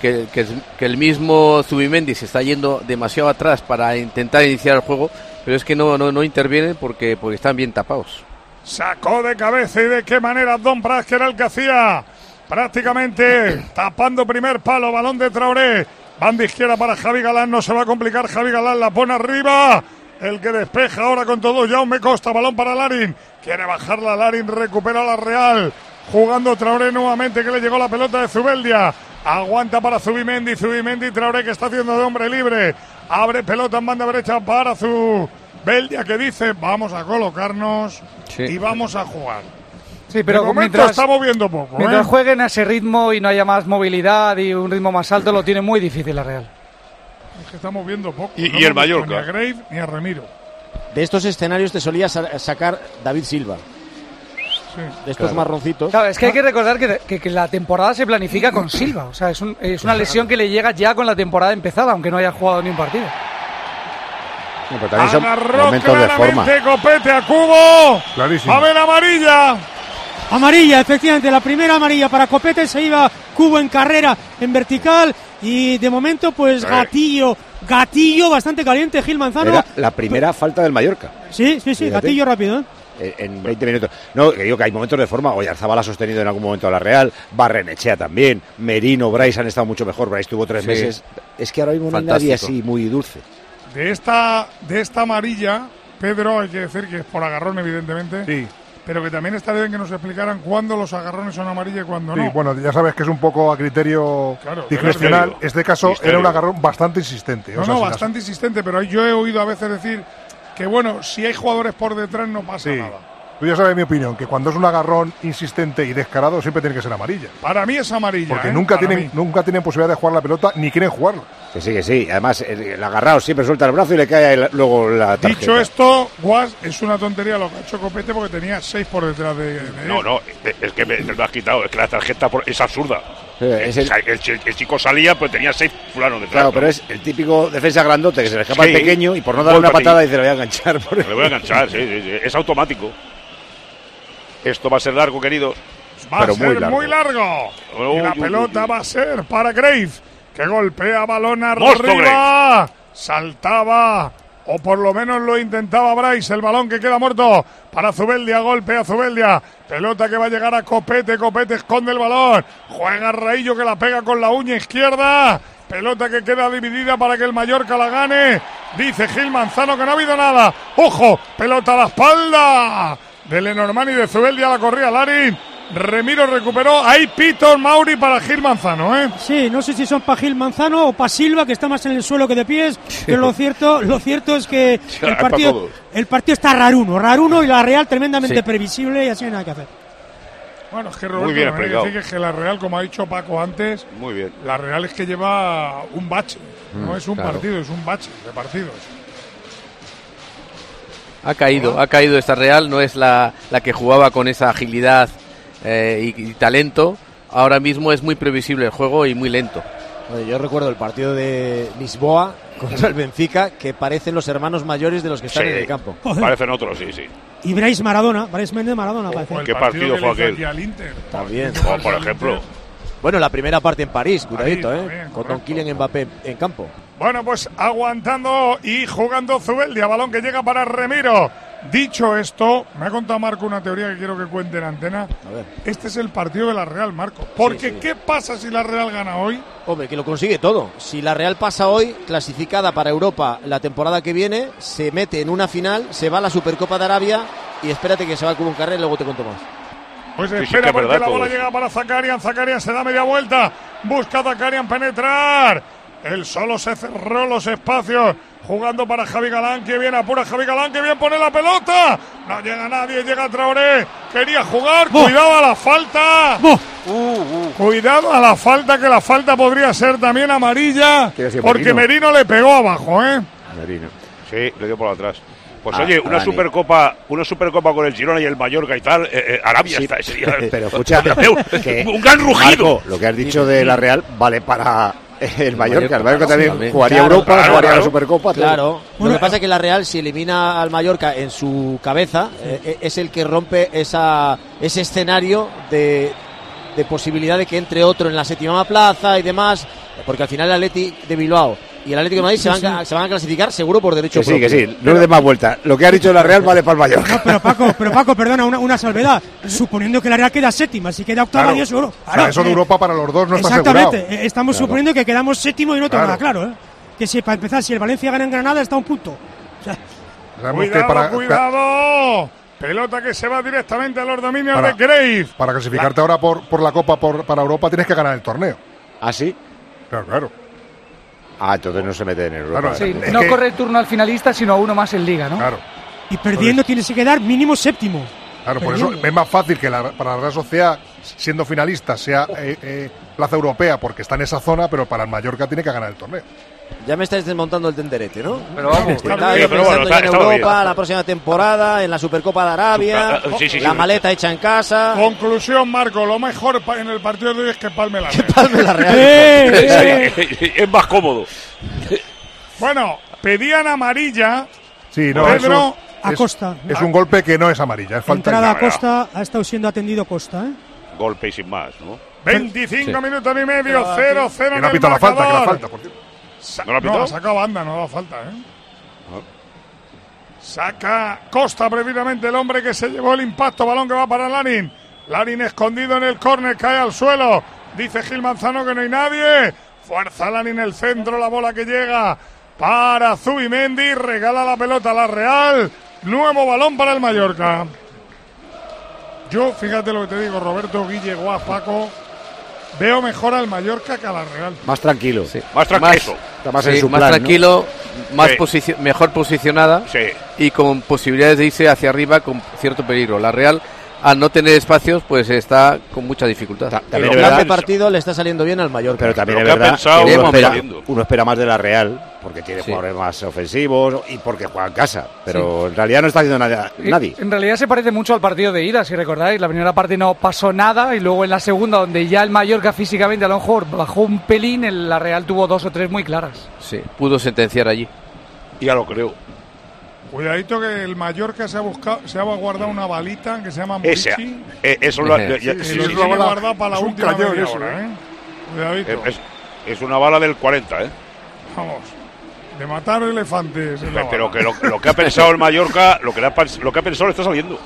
Speaker 6: que, que- que el mismo Zubimendi se está yendo demasiado atrás para intentar iniciar el juego, pero es que no, no, no intervienen porque, porque están bien tapados.
Speaker 7: Sacó de cabeza y de qué manera Don Pras, que era el que hacía prácticamente tapando primer palo, balón de Traoré. Banda izquierda para Javi Galán, no se va a complicar. Javi Galán la pone arriba. El que despeja ahora con todo Jaume Costa, balón para Larin. Quiere bajarla Larin, recupera la Real. Jugando Traoré nuevamente, que le llegó la pelota de Zubeldia. Aguanta para Zubimendi, Zubimendi, Traoré que está haciendo de hombre libre. Abre pelota en banda derecha para Zubeldia que dice, vamos a colocarnos y vamos a jugar.
Speaker 12: Sí, pero
Speaker 7: de
Speaker 12: mientras,
Speaker 7: está moviendo poco.
Speaker 12: mientras
Speaker 7: ¿eh?
Speaker 12: jueguen a ese ritmo y no haya más movilidad y un ritmo más alto, lo tiene muy difícil la Real.
Speaker 7: Es que está moviendo poco.
Speaker 13: Y-
Speaker 7: No
Speaker 13: y el Mallorca.
Speaker 7: Ni a Grave ni a Remiro.
Speaker 8: De estos escenarios te solía sa- sacar David Silva. De estos marroncitos.
Speaker 12: Claro, es que hay que recordar que, que- que la temporada se planifica con Silva. O sea, es, un- es una lesión que le llega ya con la temporada empezada, aunque no haya jugado ni un partido.
Speaker 2: No, pero también son momentos de forma.
Speaker 7: claramente Copete a Cubo.
Speaker 16: Clarísimo.
Speaker 7: A ver amarilla.
Speaker 9: Amarilla, efectivamente, la primera amarilla para Copete, se iba Cubo en carrera, en vertical, y de momento, pues
Speaker 2: Sí.
Speaker 9: gatillo, gatillo bastante caliente, Gil Manzano.
Speaker 2: Era la primera falta del Mallorca.
Speaker 9: Sí, sí, sí,
Speaker 2: Fíjate.
Speaker 9: gatillo rápido, ¿eh?
Speaker 2: eh, en 20 minutos. No, que digo que hay momentos de forma. Oyarzabal ha sostenido en algún momento a la Real, Barrenechea también, Merino, Bryce han estado mucho mejor. Bryce tuvo tres
Speaker 6: Sí.
Speaker 2: meses. Es que ahora mismo no hay nadie
Speaker 6: Fantástico.
Speaker 2: así muy dulce.
Speaker 7: De esta, de esta amarilla, Pedro, hay que decir que es por agarrón, evidentemente.
Speaker 16: Sí.
Speaker 7: Pero que también estaría bien que nos explicaran cuándo los agarrones son amarillos y cuándo
Speaker 16: Sí,
Speaker 7: no.
Speaker 16: bueno, ya sabes que es un poco a criterio
Speaker 7: Claro,
Speaker 16: discrecional.
Speaker 7: misterio.
Speaker 16: Este caso
Speaker 7: Misterio.
Speaker 16: era un agarrón bastante insistente. o
Speaker 7: No,
Speaker 16: sea,
Speaker 7: no, bastante insistente, pero yo he oído a veces decir que, bueno, si hay jugadores por detrás no pasa
Speaker 16: Sí.
Speaker 7: nada.
Speaker 16: Tú ya sabes mi opinión, que cuando es un agarrón insistente y descarado siempre tiene que ser amarilla.
Speaker 7: Para mí es amarilla.
Speaker 16: Porque
Speaker 7: ¿eh?
Speaker 16: nunca
Speaker 7: Para
Speaker 16: tienen,
Speaker 7: mí.
Speaker 16: nunca tienen posibilidad de jugar la pelota ni quieren jugarla.
Speaker 2: Que sí, que sí. Además, el, el agarrado siempre suelta el brazo y le cae el- luego la tarjeta.
Speaker 7: Dicho esto, Guas, es una tontería lo que ha hecho Copete porque tenía seis por detrás de, de
Speaker 13: No,
Speaker 7: él.
Speaker 13: no, es que me, me lo has quitado. Es que la tarjeta por- es absurda.
Speaker 2: es el-
Speaker 13: chico salía, pero tenía seis fulanos detrás.
Speaker 2: Claro, pero es el típico defensa grandote que se le escapa
Speaker 13: Sí.
Speaker 2: al pequeño y por no darle una patada dice le voy a enganchar. Por
Speaker 13: Le voy a enganchar, sí, sí, sí. Es automático. Esto va a ser largo, queridos.
Speaker 7: Va a ser muy largo. Y la pelota va a ser para Grave, que golpea balón arriba. Saltaba, o por lo menos lo intentaba Bryce. El balón que queda muerto para Zubeldia. Golpea Zubeldia. Pelota que va a llegar a Copete. Copete esconde el balón. Juega Raillo que la pega con la uña izquierda. Pelota que queda dividida para que el Mallorca la gane. Dice Gil Manzano que no ha habido nada. ¡Ojo! Pelota a la espalda de Lenormand y de Zubeldia la corría Larin. Remiro recuperó. Ahí Piton Mauri para Gil Manzano, ¿eh?
Speaker 9: Sí, no sé si son para Gil Manzano o para Silva, que está más en el suelo que de pies, pero lo cierto, lo cierto es que
Speaker 13: hay
Speaker 9: el
Speaker 13: pa'
Speaker 9: partido, el partido está raruno, raruno y la Real tremendamente
Speaker 6: Sí.
Speaker 9: previsible y así no hay nada que hacer.
Speaker 7: Bueno, es que
Speaker 13: Muy
Speaker 7: Roberto,
Speaker 13: bien
Speaker 7: también hay que
Speaker 13: explicado.
Speaker 7: decir que, es que la Real, como ha dicho Paco antes,
Speaker 13: Muy bien.
Speaker 7: la Real es que lleva un bache. no
Speaker 6: Mm,
Speaker 7: es un
Speaker 6: claro.
Speaker 7: partido, es un bache de partidos.
Speaker 6: Ha caído, ha caído esta Real, no es la, la que jugaba con esa agilidad eh, y, y talento. Ahora mismo es muy previsible el juego y muy lento.
Speaker 8: Oye, yo recuerdo el partido de Lisboa, contra el Benfica, que parecen los hermanos mayores de los que están
Speaker 13: Sí,
Speaker 8: en el campo.
Speaker 13: Parecen otros, sí, sí.
Speaker 9: Y Bryce Maradona, Bryce Méndez Maradona parece.
Speaker 13: ¿Qué partido fue aquel?
Speaker 8: También.
Speaker 13: Como, por ejemplo.
Speaker 8: Bueno, la primera parte en París, cuidadito, ¿eh? Con Don Kylian Mbappé en campo.
Speaker 7: Bueno, pues aguantando y jugando Zubeldia, balón que llega para Remiro. Dicho esto, me ha contado Marco una teoría que quiero que cuente en antena. Este es el partido de la Real, Marco. Porque ¿qué pasa si la Real gana hoy?
Speaker 8: Hombre, que lo consigue todo. Si la Real pasa hoy, clasificada para Europa la temporada que viene, se mete en una final, se va a la Supercopa de Arabia y espérate que se va al Cubo Carrera y luego te cuento más.
Speaker 7: Pues
Speaker 8: Sí, sí,
Speaker 7: espera
Speaker 8: que es
Speaker 7: porque
Speaker 8: verdad
Speaker 7: la bola llega para Zakarian. Zakarian se da media vuelta. Busca a Zakarian penetrar. Él solo se cerró los espacios. Jugando para Javi Galán. Que bien apura Javi Galán. Que bien pone la pelota. No llega nadie. Llega Traoré. Quería jugar. Cuidado a la falta. Cuidado a la falta. Que la falta podría ser también amarilla.
Speaker 13: ¿Qué decía
Speaker 7: Porque
Speaker 13: Merino?
Speaker 7: Merino le pegó abajo, ¿eh?
Speaker 2: Merino.
Speaker 13: Sí, le dio por atrás. Pues
Speaker 2: Ah,
Speaker 13: oye, una
Speaker 2: Dani.
Speaker 13: supercopa, una supercopa con el Girona y el Mallorca y tal, eh, eh, Arabia
Speaker 2: Sí,
Speaker 13: está.
Speaker 2: Pero escucha,
Speaker 13: un,
Speaker 2: que-
Speaker 13: un gran rugido.
Speaker 2: Marco, lo que has dicho de la Real vale para el Mallorca. El Mallorca también jugaría
Speaker 8: Claro,
Speaker 2: Europa,
Speaker 8: claro,
Speaker 2: jugaría
Speaker 8: claro.
Speaker 2: la Supercopa. todo.
Speaker 8: Claro. lo que pasa es que la Real, si elimina al Mallorca en su cabeza, eh, es el que rompe esa, ese escenario de, de posibilidad de que entre otro en la séptima plaza y demás. Porque al final el Atleti de Bilbao y el Atlético de Madrid se, van, a- se van a clasificar seguro por derecho
Speaker 2: Que sí, que
Speaker 8: propio.
Speaker 2: sí, no le des más vuelta. Lo que ha dicho la Real vale para el Mallorca.
Speaker 9: Pero Paco, pero Paco, perdona, una, una salvedad. Suponiendo que la Real queda séptima, si queda octava,
Speaker 16: Claro.
Speaker 9: Dios seguro.
Speaker 16: O sea, eso de
Speaker 9: eh,
Speaker 16: Europa para los dos no está
Speaker 9: Exactamente,
Speaker 16: asegurado.
Speaker 9: eh, estamos
Speaker 16: Claro.
Speaker 9: suponiendo que quedamos séptimo y no tengo
Speaker 16: Claro.
Speaker 9: nada claro, ¿eh? Que si para empezar, si el Valencia gana en Granada, está a un punto. O sea,
Speaker 7: Cuidado,
Speaker 16: para-
Speaker 7: cuidado. Pelota que se va directamente a los dominios
Speaker 16: Para-
Speaker 7: de Grave.
Speaker 16: Para clasificarte ahora por, por la Copa por, para Europa tienes que ganar el torneo.
Speaker 2: ¿Ah, sí?
Speaker 16: Claro, claro.
Speaker 2: Ah, entonces no se mete en Europa.
Speaker 16: Claro,
Speaker 12: Sí,
Speaker 16: Es
Speaker 12: no
Speaker 16: que-
Speaker 12: corre el turno al finalista, sino a uno más en liga, ¿no?
Speaker 16: Claro.
Speaker 9: y perdiendo tienes que quedar mínimo séptimo.
Speaker 16: Claro, por eso es más fácil que la- para la Real Sociedad, siendo finalista, sea eh, eh, plaza europea porque está en esa zona, pero para el Mallorca tiene que ganar el torneo.
Speaker 8: Ya me estáis desmontando el tenderete, ¿no?
Speaker 6: Pero vamos, pero
Speaker 8: pensando
Speaker 6: bueno, está-
Speaker 8: en Europa,
Speaker 6: bien.
Speaker 8: la próxima temporada, en la Supercopa de Arabia,
Speaker 7: Ah, sí, sí,
Speaker 8: la
Speaker 7: sí.
Speaker 8: maleta hecha en casa.
Speaker 7: Conclusión, Marco, lo mejor en el partido de hoy es que palme la Real.
Speaker 8: palme la Real.
Speaker 9: Eh,
Speaker 13: Sí, es más cómodo.
Speaker 7: Bueno, pedían amarilla.
Speaker 16: Sí, no,
Speaker 7: Pedro
Speaker 16: eso es,
Speaker 9: Acosta.
Speaker 16: es un golpe que no es amarilla, es falta
Speaker 9: Entrada a Costa, ha estado siendo atendido Costa, ¿eh?
Speaker 13: Golpe y sin más, ¿no?
Speaker 7: 25
Speaker 13: Sí.
Speaker 7: minutos y medio,
Speaker 13: Ah,
Speaker 7: 0-0
Speaker 16: Que
Speaker 7: en
Speaker 16: no ha
Speaker 7: el
Speaker 16: pitado la falta, que la falta, por cierto.
Speaker 13: ¿No la?
Speaker 7: No, ha sacado banda, no da falta, ¿eh? Saca Costa previamente el hombre que se llevó el impacto. Balón que va para Larin. Larin escondido en el córner, cae al suelo. Dice Gil Manzano que no hay nadie. Fuerza Larin el centro, la bola que llega para Zubimendi. Regala la pelota a la Real. Nuevo balón para el Mallorca. Yo, fíjate lo que te digo, Roberto Guille Guas, Paco. Veo mejor al Mallorca que a la Real.
Speaker 2: Más tranquilo.
Speaker 13: Más tranquilo.
Speaker 2: Está más
Speaker 6: sí,
Speaker 2: en su
Speaker 6: más
Speaker 2: plan, ¿no?
Speaker 6: tranquilo, más
Speaker 13: Sí.
Speaker 6: mejor posicionada y con posibilidades de irse hacia arriba con cierto peligro. La Real, al no tener espacios, pues está con mucha dificultad.
Speaker 2: también
Speaker 8: el
Speaker 2: es
Speaker 8: plan de
Speaker 2: verdad-
Speaker 8: partido le está saliendo bien al Mallorca.
Speaker 2: Pero también
Speaker 6: Lo
Speaker 2: es verdad
Speaker 6: pensado,
Speaker 2: que uno espera, uno espera más de la Real porque tiene jugadores más ofensivos y porque juega en casa. Pero en realidad no está haciendo nada nadie.
Speaker 12: En realidad se parece mucho al partido de ida, si recordáis. La primera parte no pasó nada y luego en la segunda, donde ya el Mallorca físicamente a lo mejor bajó un pelín, el- la Real tuvo dos o tres muy claras.
Speaker 6: Sí, pudo sentenciar allí.
Speaker 13: Ya lo creo.
Speaker 7: Cuidadito que el Mallorca se ha buscado, se ha guardado una balita que se llama
Speaker 13: Ese,
Speaker 7: Murici.
Speaker 13: eh, eso lo,
Speaker 7: sí. guardado para la última
Speaker 16: cañón
Speaker 7: media
Speaker 16: eso,
Speaker 7: hora,
Speaker 16: ¿eh?
Speaker 7: ¿eh? Cuidadito.
Speaker 13: Es, es una bala del 40, ¿eh?
Speaker 7: Vamos. De matar elefantes. es la
Speaker 13: Pero
Speaker 7: bala.
Speaker 13: que lo, lo que ha pensado el Mallorca, lo que, le ha, pas- lo que ha pensado le está saliendo.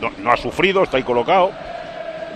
Speaker 13: No, no ha sufrido, está ahí colocado.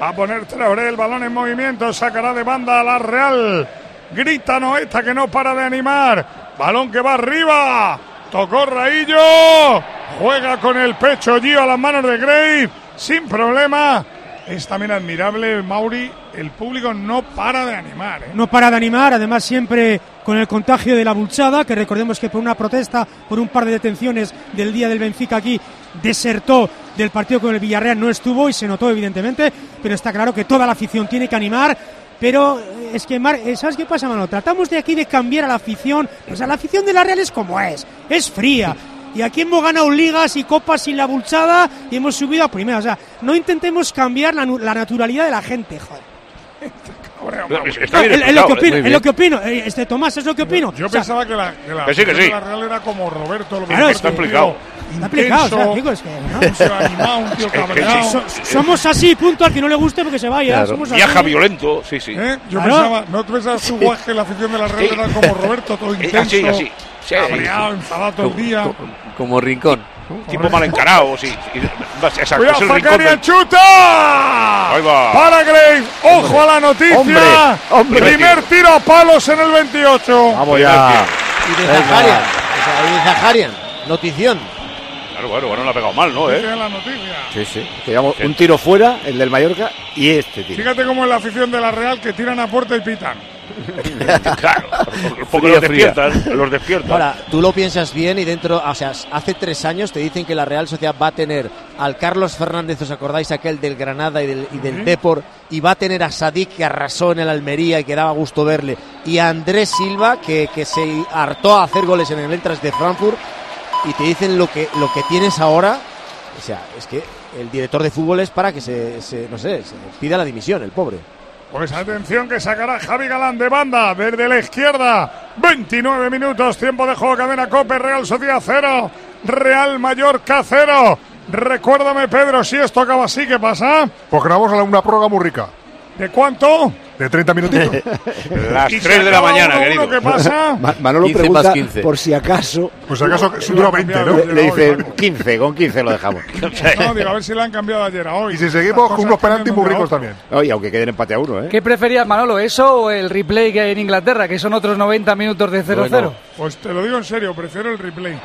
Speaker 7: Va a poner Traoré el balón en movimiento, sacará de banda a la Real. Grita Noeta que no para de animar. Balón que va arriba. Tocó Raillo. Juega con el pecho Gio a las manos de Grave. Sin problema. Es también admirable, Mauri. El público no para de animar. ¿eh?
Speaker 9: No para de animar, además siempre con el contagio de la bulchada, que recordemos que por una protesta, por un par de detenciones del día del Benfica aquí, desertó del partido con el Villarreal, no estuvo y se notó evidentemente, pero está claro que toda la afición tiene que animar. Pero eh, es que, Mar- eh, ¿sabes qué pasa, mano? Tratamos de aquí de cambiar a la afición. O sea, la afición de la Real es como es, es fría. Y aquí hemos ganado ligas y copas sin la bulchada y hemos subido a primera. O sea, no intentemos cambiar la, la naturalidad de la gente, joder.
Speaker 13: Está bien
Speaker 9: Es- lo que opino,
Speaker 13: ¿eh?
Speaker 9: es lo que opino. Este Tomás es lo que opino.
Speaker 7: Yo
Speaker 9: O sea,
Speaker 7: pensaba que la, que la
Speaker 13: Que sí, que sí.
Speaker 7: la Real era como Roberto. Lo que
Speaker 9: Claro, está
Speaker 13: explicado.
Speaker 9: Está explicado, o es que,
Speaker 7: animado, un tío cabreado.
Speaker 9: So- somos así, punto, al que no le guste porque se vaya.
Speaker 13: Claro.
Speaker 9: Somos así.
Speaker 13: Viaja violento, sí, sí.
Speaker 7: ¿Eh? Yo
Speaker 9: Claro.
Speaker 7: pensaba, ¿no te pensabas tú, que la afición de la Real era como Roberto, todo
Speaker 13: Eh,
Speaker 7: intenso,
Speaker 13: así, así. Sí.
Speaker 7: cabreado, enfadado todo el día?
Speaker 6: Como rincón.
Speaker 13: Tipo mal encarado, sí. sí. Exacto,
Speaker 7: Cuidado,
Speaker 13: es el rincón del-
Speaker 7: chuta.
Speaker 13: Ahí va.
Speaker 7: Para Graves. Ojo a la noticia.
Speaker 2: Hombre, hombre.
Speaker 7: Primer tiro a palos en el 28.
Speaker 2: Vamos ya.
Speaker 8: Y de Zaharian. Y de Zaharian. Notición.
Speaker 13: Claro, bueno, bueno, no la ha pegado mal, ¿no? ¿Eh?
Speaker 7: la noticia.
Speaker 2: Sí, sí. Digamos, un tiro fuera, el del Mallorca, y este tiro.
Speaker 7: Fíjate cómo es la afición de la Real que tiran a puerta y pitan.
Speaker 13: claro, porque
Speaker 6: Fría,
Speaker 13: los despiertan, los despiertan.
Speaker 8: Ahora, tú lo piensas bien y dentro, o sea, hace tres años te dicen que la Real Sociedad va a tener al Carlos Fernández, ¿os acordáis aquel del Granada y del, y del
Speaker 7: Ujú.
Speaker 8: Depor? Y va a tener a Sadik que arrasó en el Almería y que daba gusto verle. Y a Andrés Silva que, que se hartó a hacer goles en el Entras de Frankfurt. Y te dicen lo que, lo que tienes ahora. O sea, es que el director de fútbol es para que se, se- no sé, se pida la dimisión, el pobre.
Speaker 7: Pues atención que sacará Javi Galán de banda desde la izquierda. 29 minutos, tiempo de juego, cadena Cope, Real Sociedad 0, Real Mallorca 0. Recuérdame, Pedro, si esto acaba así, ¿qué pasa?
Speaker 16: Pues grabamos a una prórroga muy rica.
Speaker 7: ¿De cuánto?
Speaker 16: De 30 minutitos.
Speaker 13: Las
Speaker 7: Y
Speaker 13: 3
Speaker 7: se
Speaker 13: de la mañana,
Speaker 7: 1-1,
Speaker 13: querido.
Speaker 7: ¿Qué pasa?
Speaker 2: Ma- Manolo
Speaker 6: 15
Speaker 2: pregunta
Speaker 6: más 15.
Speaker 2: por si acaso.
Speaker 16: Pues acaso que dura 20, ¿no?
Speaker 2: Le, le dice 15, con 15 lo dejamos.
Speaker 7: No, digo, a ver si la han cambiado ayer a hoy.
Speaker 16: Y si seguimos con unos penaltis muy ricos también.
Speaker 2: Oye, aunque queden empate a uno, ¿eh?
Speaker 12: ¿Qué preferías, Manolo? ¿Eso o el replay que hay en Inglaterra, que son otros 90 minutos de 0-0?
Speaker 6: Bueno.
Speaker 7: Pues te lo digo en serio, prefiero el replay.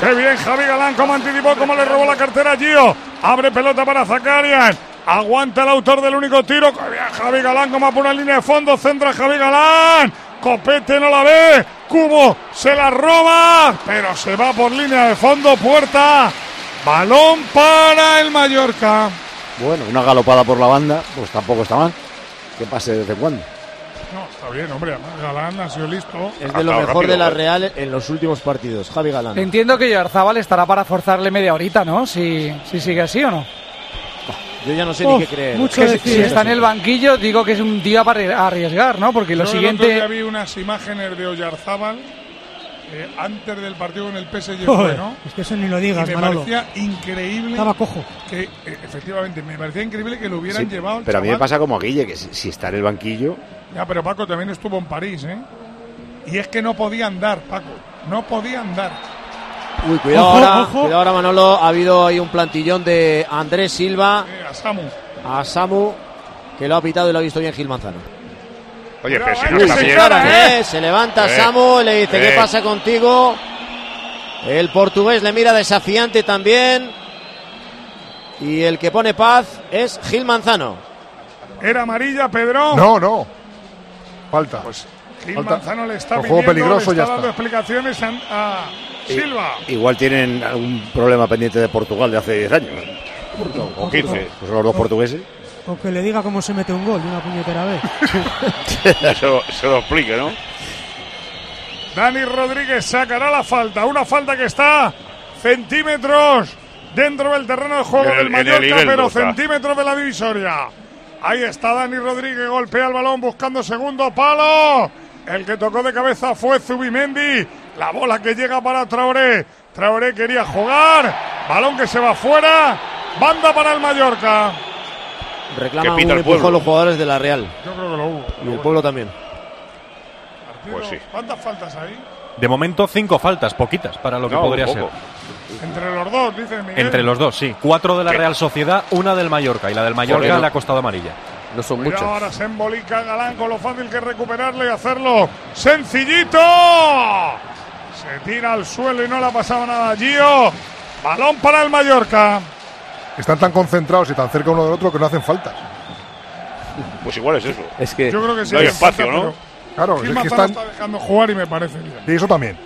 Speaker 7: Qué bien Javi Galán, como anticipó, como le robó la cartera a Gio. Abre pelota para Zakarian. Aguanta el autor del único tiro. Javi Galán, como por una línea de fondo. Centra Javi Galán. Copete no la ve. Cubo se la roba. Pero se va por línea de fondo. Puerta. Balón para el Mallorca.
Speaker 2: Bueno, una galopada por la banda, pues tampoco está mal. Que pase de vez en cuando.
Speaker 7: No, está bien, hombre. Galán ha sido listo.
Speaker 8: Es de lo mejor
Speaker 13: rápido,
Speaker 8: de la
Speaker 13: ¿eh?
Speaker 8: Real en los últimos partidos. Javi Galán.
Speaker 12: Entiendo que Yarzábal estará para forzarle media horita, ¿no? Si, si sigue así o no.
Speaker 8: Yo ya no sé
Speaker 9: Uf,
Speaker 8: ni qué creer.
Speaker 9: mucho
Speaker 12: Que si,
Speaker 9: decir.
Speaker 12: si está en el banquillo, digo que es un día para arriesgar, ¿no? Porque lo
Speaker 7: Yo el otro día
Speaker 12: siguiente.
Speaker 7: vi unas imágenes de Oyarzábal eh, antes del partido con el PSG,
Speaker 9: Joder,
Speaker 7: ¿no?
Speaker 9: Es que eso ni lo
Speaker 7: Y
Speaker 9: digas,
Speaker 7: me
Speaker 9: Manolo.
Speaker 7: parecía increíble
Speaker 9: Estaba cojo.
Speaker 7: que, eh, efectivamente, me parecía increíble que lo hubieran
Speaker 2: Sí,
Speaker 7: llevado. al
Speaker 2: pero a mí me pasa como a Guille, que si, si está en el banquillo,
Speaker 7: Ya, pero Paco también estuvo en París, ¿eh? Y es que no podía andar, Paco. No podía andar.
Speaker 8: Uy, cuidado
Speaker 9: Ojo,
Speaker 8: ahora,
Speaker 9: ojo.
Speaker 8: cuidado ahora Manolo, ha habido ahí un plantillón de Andrés Silva
Speaker 7: Eh, a Samu.
Speaker 8: a Samu, que lo ha pitado y lo ha visto bien Gil Manzano.
Speaker 13: Oye, pero si
Speaker 7: Cuidado,
Speaker 13: no
Speaker 7: eh,
Speaker 13: está
Speaker 7: se
Speaker 13: bien.
Speaker 7: encara,
Speaker 8: Eh, se levanta
Speaker 13: Eh,
Speaker 8: Samu, le dice, ¿qué
Speaker 13: eh.
Speaker 8: pasa contigo? El portugués le mira desafiante también. Y el que pone paz es Gil Manzano.
Speaker 7: ¿Era amarilla, Pedro?
Speaker 16: No, no. Falta.
Speaker 7: Pues Gil
Speaker 16: Falta.
Speaker 7: Manzano le está
Speaker 16: juego peligroso,
Speaker 7: le
Speaker 16: ya
Speaker 7: está dando
Speaker 16: está.
Speaker 7: explicaciones a, a Silva.
Speaker 2: igual tienen algún problema pendiente de Portugal de hace 10 años.
Speaker 13: O 15.
Speaker 2: Pues los dos portugueses.
Speaker 9: O que le diga cómo se mete un gol de una puñetera vez.
Speaker 13: Eso se lo explique, ¿no?
Speaker 7: Dani Rodríguez sacará la falta. Una falta que está centímetros dentro del terreno de juego
Speaker 13: el-
Speaker 7: del Mallorca, pero
Speaker 13: está.
Speaker 7: centímetros de la divisoria. Ahí está Dani Rodríguez, golpea el balón buscando segundo palo. El que tocó de cabeza fue Zubimendi. La bola que llega para Traoré. Traoré quería jugar. Balón que se va fuera. Banda para el Mallorca.
Speaker 13: Pita
Speaker 8: un
Speaker 13: el pueblo.
Speaker 8: empujón los jugadores de la Real.
Speaker 7: Yo creo que lo hubo.
Speaker 8: Y el pueblo también.
Speaker 13: Pues sí.
Speaker 7: ¿Cuántas faltas hay?
Speaker 29: De momento, cinco faltas, poquitas para lo que podría ser.
Speaker 7: Entre los dos, dice Miguel.
Speaker 29: Entre los dos, sí. Cuatro de la
Speaker 13: ¿Qué?
Speaker 29: Real Sociedad, una del Mallorca. Y la del Mallorca le ha costado amarilla.
Speaker 6: No son
Speaker 7: Cuidado,
Speaker 6: muchas.
Speaker 7: ahora se embolica Galán con lo fácil que es recuperarle y hacerlo sencillito. Se tira al suelo y no le pasaba nada a Gio. Balón para el Mallorca.
Speaker 16: Están tan concentrados y tan cerca uno del otro que no hacen faltas.
Speaker 13: Pues igual es eso.
Speaker 6: Es que
Speaker 7: Yo creo que sí.
Speaker 13: No hay espacio,
Speaker 7: falta,
Speaker 13: ¿no?
Speaker 16: Claro, es que están.
Speaker 7: está dejando jugar y me parece bien.
Speaker 16: Y eso también.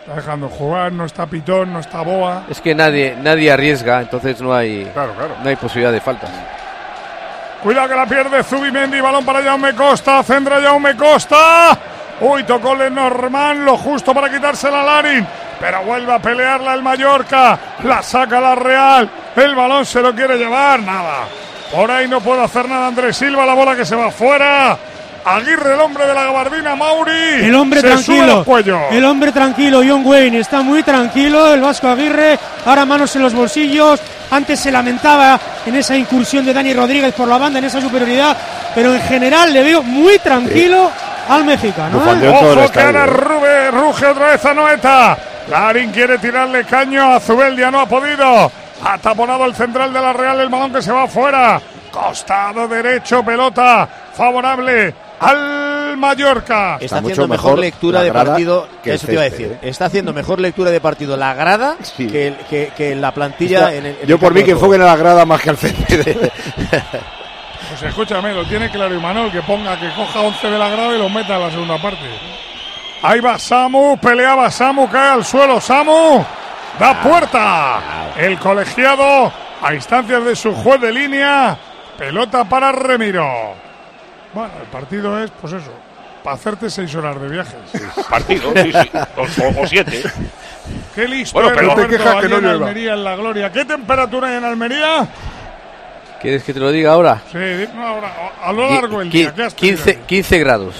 Speaker 7: Está dejando jugar, no está Pitón, no está Boa.
Speaker 6: es que nadie nadie arriesga, entonces no hay
Speaker 16: Claro, claro.
Speaker 6: no hay posibilidad de faltas.
Speaker 7: Cuidado que la pierde Zubimendi, balón para Jaume Costa, centra Jaume Costa. Uy, tocó Lenormand, lo justo para quitársela a Larin. Pero vuelve a pelearla el Mallorca. La saca la Real. El balón se lo quiere llevar. Nada. Por ahí no puede hacer nada Andrés Silva, la bola que se va fuera. Aguirre, el hombre de la gabardina, Mauri.
Speaker 9: El hombre
Speaker 7: se
Speaker 9: tranquilo. El hombre tranquilo, John Wayne, está muy tranquilo. El Vasco Aguirre, ahora manos en los bolsillos. Antes se lamentaba en esa incursión de Dani Rodríguez por la banda, en esa superioridad. Pero en general le veo muy tranquilo al mexicano. ¿eh?
Speaker 7: Ojo que ahora Rube, ruge otra vez a Noeta. Larín quiere tirarle caño a Zubeldia, no ha podido. Ha taponado el central de la Real, el balón que se va fuera. Costado derecho, pelota favorable al Mallorca.
Speaker 8: Está, haciendo mejor, lectura de partido, que eso te iba a decir.
Speaker 2: ¿eh?
Speaker 8: Está haciendo mejor lectura de partido la grada que, el- que- que la plantilla
Speaker 2: Está-
Speaker 8: en el, en
Speaker 2: yo
Speaker 8: el
Speaker 2: por mí que enfoquen a la grada más que al césped.
Speaker 7: Pues escúchame, lo tiene claro Imanol, que ponga, que coja 11 de la grada y lo meta en la segunda parte. Ahí va Samu, peleaba Samu, cae al suelo Samu, da puerta. El colegiado a instancias de su juez de línea, pelota para Remiro. Bueno, el partido es, pues eso, para hacerte seis horas de viaje.
Speaker 13: Partido, sí, sí. O, siete.
Speaker 7: Qué listo
Speaker 13: Bueno,
Speaker 7: es
Speaker 13: pero-
Speaker 7: Roberto
Speaker 13: te quejas que no
Speaker 7: en. Almería, en la gloria. ¿Qué temperatura hay en Almería?
Speaker 6: ¿Quieres que te lo diga ahora?
Speaker 7: Sí, no, ahora, a lo largo del día. ¿qué has tenido?
Speaker 6: 15, 15 grados.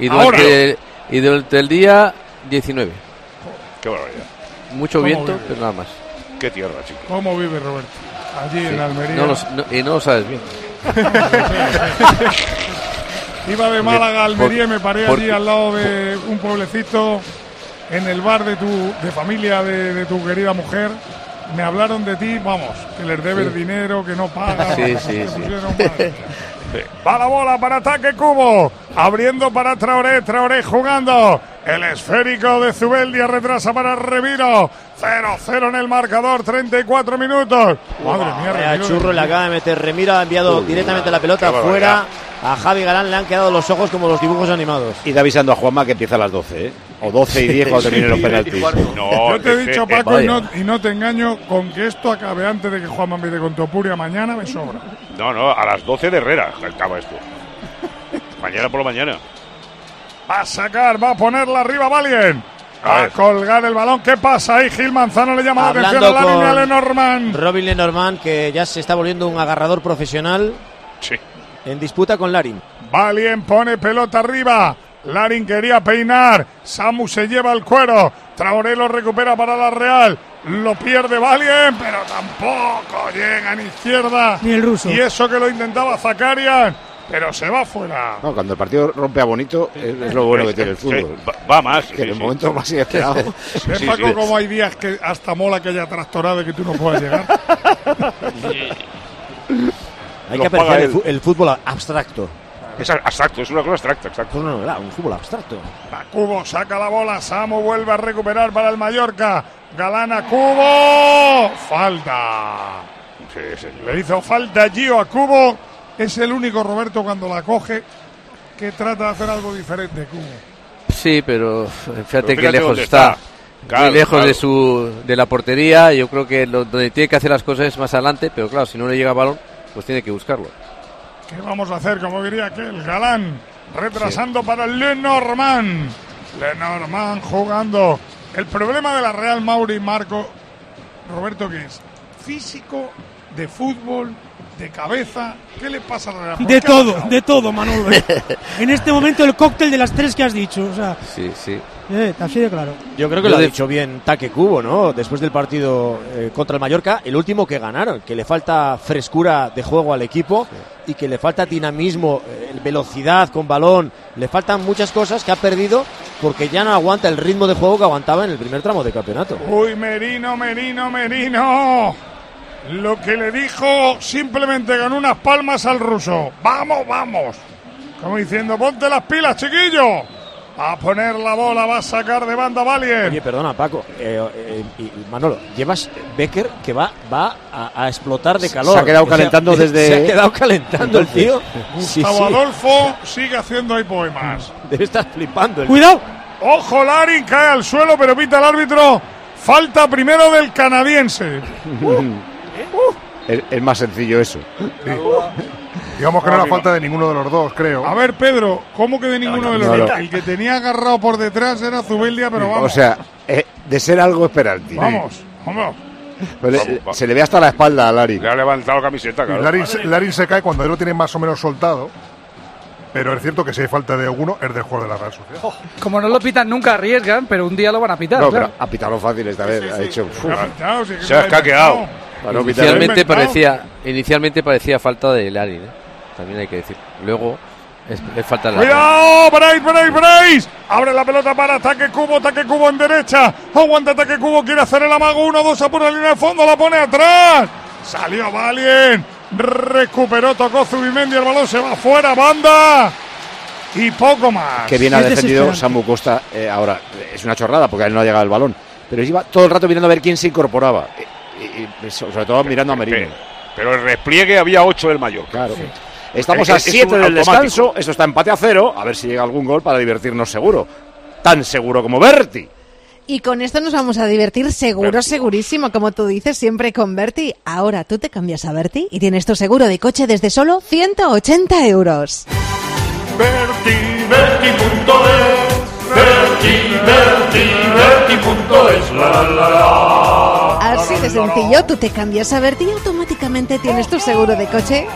Speaker 6: Y durante, y durante el día 19.
Speaker 13: Qué barbaridad.
Speaker 6: Mucho
Speaker 7: ¿Cómo
Speaker 6: viento,
Speaker 7: vive?
Speaker 6: pero nada más.
Speaker 13: Qué tierra, chico.
Speaker 7: ¿Cómo vive Roberto? Allí
Speaker 6: Sí.
Speaker 7: en Almería.
Speaker 6: No lo s- no- y no lo sabes bien.
Speaker 7: Iba de Málaga a Almería y me paré allí al lado de un pueblecito en el bar de tu de familia de, de tu querida mujer. Me hablaron de ti, vamos, que les debes
Speaker 6: Sí.
Speaker 7: dinero, que no pagas.
Speaker 6: Sí, sí, sí.
Speaker 7: Va la bola para ataque Cubo. Abriendo para Traoré. Traoré jugando. El esférico de Zubeldia retrasa para Reviro. 0-0 en el marcador. 34 minutos. Madre mía,
Speaker 8: Vaya
Speaker 7: Remiro.
Speaker 8: churro le acaba de meter Remiro, ha enviado
Speaker 2: Uy,
Speaker 8: directamente la pelota fuera. A Javi Galán le han quedado los ojos como los dibujos animados.
Speaker 2: Y avisando a Juanma que empieza a las 12, ¿eh? O 12 y 10 cuando terminen los penaltis.
Speaker 13: No,
Speaker 7: Yo te he
Speaker 13: eh,
Speaker 7: dicho,
Speaker 13: eh,
Speaker 7: Paco, y
Speaker 13: vaya.
Speaker 7: no, y no te engaño, con que esto acabe antes de que Juan empiece con Topuria mañana, me sobra.
Speaker 13: No, no, a las 12 de Herrera acaba esto. Mañana por la mañana.
Speaker 7: Va a sacar, va a ponerla arriba Valien.
Speaker 13: A
Speaker 7: Va a colgar el balón. ¿Qué pasa ahí? Gil Manzano le llama la atención a
Speaker 8: Hablando
Speaker 7: la línea
Speaker 8: con
Speaker 7: Lenormand.
Speaker 8: Robin Lenormand, que ya se está volviendo un agarrador profesional
Speaker 13: Sí.
Speaker 8: en disputa con Larin.
Speaker 7: Valien pone pelota arriba. Larin quería peinar. Samu se lleva el cuero. Traoré lo recupera para la Real. Lo pierde Valien, pero tampoco llega ni izquierda.
Speaker 9: Ni el ruso.
Speaker 7: Y eso que lo intentaba Zakarian, pero se va fuera.
Speaker 2: No, cuando el partido rompe a bonito, es, es lo bueno que tiene el fútbol.
Speaker 13: Va, va más.
Speaker 2: Que en el
Speaker 13: sí,
Speaker 2: momento más inesperado.
Speaker 7: ¿Ves,
Speaker 13: Sí,
Speaker 7: Paco,
Speaker 13: sí.
Speaker 7: cómo hay días que hasta mola que haya tractorado y que tú no puedas llegar?
Speaker 8: Hay que apreciar el, fútbol abstracto.
Speaker 13: Es abstracto, es una cosa abstracta, exacto.
Speaker 8: No, no, no, un fútbol abstracto.
Speaker 7: Cubo, saca la bola. Samu vuelve a recuperar para el Mallorca. Galana Cubo. Falta.
Speaker 13: Sí, sí.
Speaker 7: Le hizo falta Gio a Cubo. Es el único Roberto cuando la coge que trata de hacer algo diferente, Cubo.
Speaker 6: Sí, pero fíjate
Speaker 13: Pero
Speaker 6: que
Speaker 13: fíjate
Speaker 6: lejos
Speaker 13: dónde
Speaker 6: está.
Speaker 13: está. Claro,
Speaker 6: Muy lejos
Speaker 13: claro.
Speaker 6: de su de la portería. Yo creo que lo- donde tiene que hacer las cosas es más adelante, pero claro, si no le llega balón, pues tiene que buscarlo.
Speaker 7: ¿Qué vamos a hacer? Como diría aquel Galán, retrasando para Lenormand. Lenormand jugando. El problema de la Real Mauri Marco, Roberto, ¿qué es? Físico, de fútbol, de cabeza. ¿Qué le pasa a la
Speaker 9: De todo, de todo, Manolo. en este momento el cóctel de las tres que has dicho. O sea,
Speaker 6: Sí, sí.
Speaker 9: eh, así de claro.
Speaker 8: Yo creo que
Speaker 6: Yo
Speaker 8: lo ha dicho bien Taque Cubo, ¿no? Después del partido eh, contra el Mallorca, el último que ganaron, que le falta frescura de juego al equipo y que le falta dinamismo, eh, velocidad con balón, le faltan muchas cosas que ha perdido porque ya no aguanta el ritmo de juego que aguantaba en el primer tramo de campeonato.
Speaker 7: Uy, Merino, Merino, Merino. Lo que le dijo simplemente ganó unas palmas al ruso. Vamos, vamos. Como diciendo, ponte las pilas, chiquillo. A poner la bola, va a sacar de banda Valien.
Speaker 8: Oye, perdona, Paco. eh, eh, y- Manolo, llevas Becker que va, va a, a explotar de calor.
Speaker 2: Se ha quedado
Speaker 8: O sea,
Speaker 2: calentando desde-
Speaker 8: Se ha quedado calentando el tío.
Speaker 7: Gustavo
Speaker 8: sí.
Speaker 7: Adolfo sigue haciendo ahí poemas.
Speaker 8: Debe estar flipando. el-
Speaker 9: Cuidado.
Speaker 7: Ojo, Larin cae al suelo, pero pita el árbitro. Falta primero del canadiense.
Speaker 2: Es, es más sencillo eso.
Speaker 16: Digamos que no era falta de ninguno de los dos, creo.
Speaker 7: A ver, Pedro, ¿cómo que de ninguno de los
Speaker 2: no,
Speaker 7: dos?
Speaker 2: no.
Speaker 7: El que tenía agarrado por detrás era Zubeldia, pero vamos.
Speaker 2: O sea, eh, de ser algo es penalti.
Speaker 7: Vamos, vamos.
Speaker 2: Pues le- se le ve hasta la espalda a Lari.
Speaker 13: Le ha levantado la camiseta, claro.
Speaker 16: Larin, se- Larin se cae cuando él lo tiene más o menos soltado. Pero es cierto que si hay falta de alguno, es del juego de la Real Sociedad.
Speaker 12: Como no lo pitan nunca arriesgan, pero un día lo van a pitar.
Speaker 2: No,
Speaker 12: claro.
Speaker 2: pero ha pitado fácil esta vez. Ha uf,
Speaker 13: Se ha escaqueado.
Speaker 2: Para
Speaker 6: Inicialmente parecía, inicialmente parecía falta de Larin, ¿eh? también hay que decir. Luego es, es falta de.
Speaker 7: ¡Cuidado! ¡Brace, Brace, Brace! Abre la pelota para ataque cubo, ataque cubo en derecha. Aguanta ataque cubo, quiere hacer el amago. Uno, dos, apura la línea de fondo, la pone atrás. Salió Valien. Recuperó, tocó Zubimendi, el balón se va fuera, banda. Y poco más.
Speaker 2: Qué bien ha defendido Samu Costa eh, ahora. Es una chorrada porque a él no ha llegado el balón. Pero iba todo el rato mirando a ver quién se incorporaba. Y- sobre todo mirando a Merino.
Speaker 13: Pero el repliegue había ocho del mayor.
Speaker 2: Claro. Estamos
Speaker 13: Es-
Speaker 2: a
Speaker 13: es
Speaker 2: 7
Speaker 13: un
Speaker 2: del
Speaker 13: automático.
Speaker 2: descanso. Esto está empate a cero. A ver si llega algún gol para divertirnos seguro. Tan seguro como Berti.
Speaker 30: Y con esto nos vamos a divertir seguro, segurísimo, como tú dices, siempre con Berti. Ahora tú te cambias a Berti y tienes tu seguro de coche desde solo 180 euros.
Speaker 7: Berti, Berti.es, Berti, Berti, Berti.es, la la la la.
Speaker 30: Así de sencillo, tú te cambias a Berti y automáticamente tienes tu seguro de coche.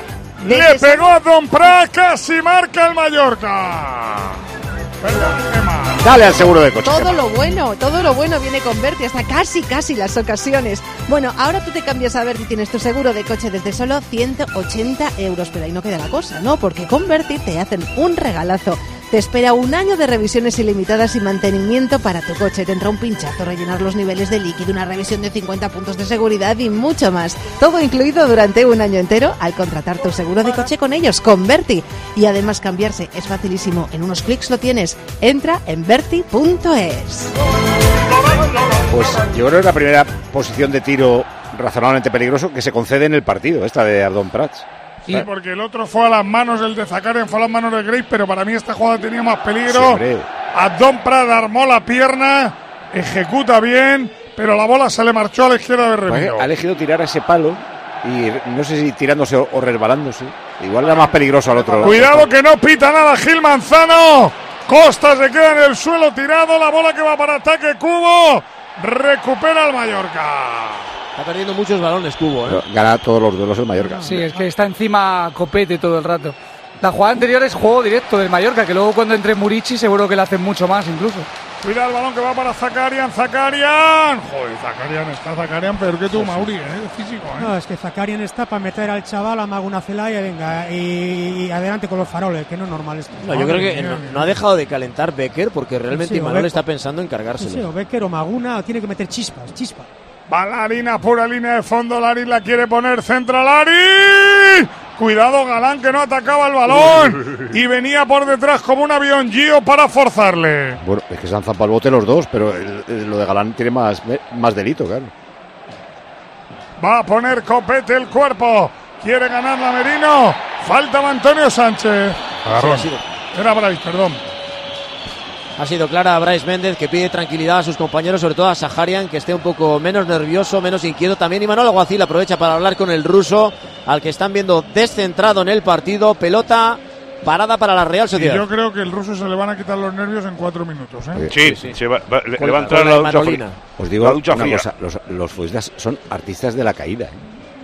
Speaker 7: Le pegó a Don Prat, casi marca el Mallorca.
Speaker 2: Dale al seguro de coche.
Speaker 30: Todo lo bueno, todo lo bueno viene con Berti, hasta casi, casi las ocasiones. Bueno, ahora tú te cambias a Berti y tienes tu seguro de coche desde solo 180 euros, pero ahí no queda la cosa, ¿no? Porque con Berti te hacen un regalazo. Te espera un año de revisiones ilimitadas y mantenimiento para tu coche. Tendrá un pinchazo, rellenar los niveles de líquido, una revisión de 50 puntos de seguridad y mucho más. Todo incluido durante un año entero al contratar tu seguro de coche con ellos, con Berti. Y además cambiarse es facilísimo. En unos clics lo tienes. Entra en berti.es.
Speaker 2: Pues yo creo que es la primera posición de tiro razonablemente peligroso que se concede en el partido, esta de Ardón Prats.
Speaker 7: Sí, porque el otro fue a las manos, el de Zakarian fue a las manos de Grace, pero para mí esta jugada tenía más
Speaker 2: Sí,
Speaker 7: peligro. Abdón Prat armó la pierna, ejecuta bien, pero la bola se le marchó a la izquierda de
Speaker 2: Pues,
Speaker 7: Remiro.
Speaker 2: Ha elegido tirar a ese palo y no sé si tirándose o o resbalándose. Igual era más peligroso al otro lado.
Speaker 7: Cuidado que no pita nada Gil Manzano. Costa se queda en el suelo tirado, la bola que va para ataque Cubo. Recupera el Mallorca.
Speaker 8: Está perdiendo muchos balones, Cubo, ¿eh?
Speaker 2: Pero Gana todos los duelos el Mallorca.
Speaker 12: Sí, es que está encima copete todo el rato. La jugada anterior es juego directo del Mallorca, que luego cuando entre Murici seguro que le hacen mucho más incluso.
Speaker 7: Cuida el balón que va para Zakarian, Zakarian. Joder, Zakarian está Zakarian peor que tú, Mauri, ¿eh? Físico, ¿eh?
Speaker 9: No, es que Zakarian está para meter al chaval a Maguna Celaya, venga, y, y adelante con los faroles, que no es normal esto.
Speaker 8: No, yo creo que no, no ha dejado de calentar Becker porque realmente
Speaker 9: Sí,
Speaker 8: Imanol está pensando en
Speaker 9: Sí, sí,
Speaker 8: cargárselo.
Speaker 9: o Becker o Maguna tiene que meter chispas, chispas.
Speaker 7: Va Larina, pura línea de fondo. Larín la quiere poner. Centra Larín. Cuidado, Galán, que no atacaba el balón. Y venía por detrás como un avión Gio para forzarle.
Speaker 2: Bueno, es que se han zampado el bote los dos, pero el- el- lo de Galán tiene más, más delito, claro.
Speaker 7: Va a poner copete el cuerpo. Quiere ganar la Merino. Falta Antonio Sánchez.
Speaker 8: Agarrón.
Speaker 7: Era Bryce, perdón.
Speaker 8: Ha sido clara Bryce Méndez que pide tranquilidad a sus compañeros, sobre todo a Saharian, que esté un poco menos nervioso, menos inquieto. También Imanol Alguacil aprovecha para hablar con el ruso, al que están viendo descentrado en el partido. Pelota parada para la Real
Speaker 7: Y
Speaker 8: Sociedad.
Speaker 7: yo creo que el ruso se le van a quitar los nervios en cuatro minutos. ¿eh?
Speaker 13: Sí, se va- va- le,
Speaker 8: Con
Speaker 13: le va a
Speaker 8: la-
Speaker 13: entrar la,
Speaker 8: la
Speaker 13: ducha
Speaker 8: Imanolina.
Speaker 13: fría.
Speaker 2: Os digo
Speaker 13: La ducha
Speaker 2: una
Speaker 13: fría.
Speaker 2: cosa, los, los futbolistas son artistas de la caída. ¿eh?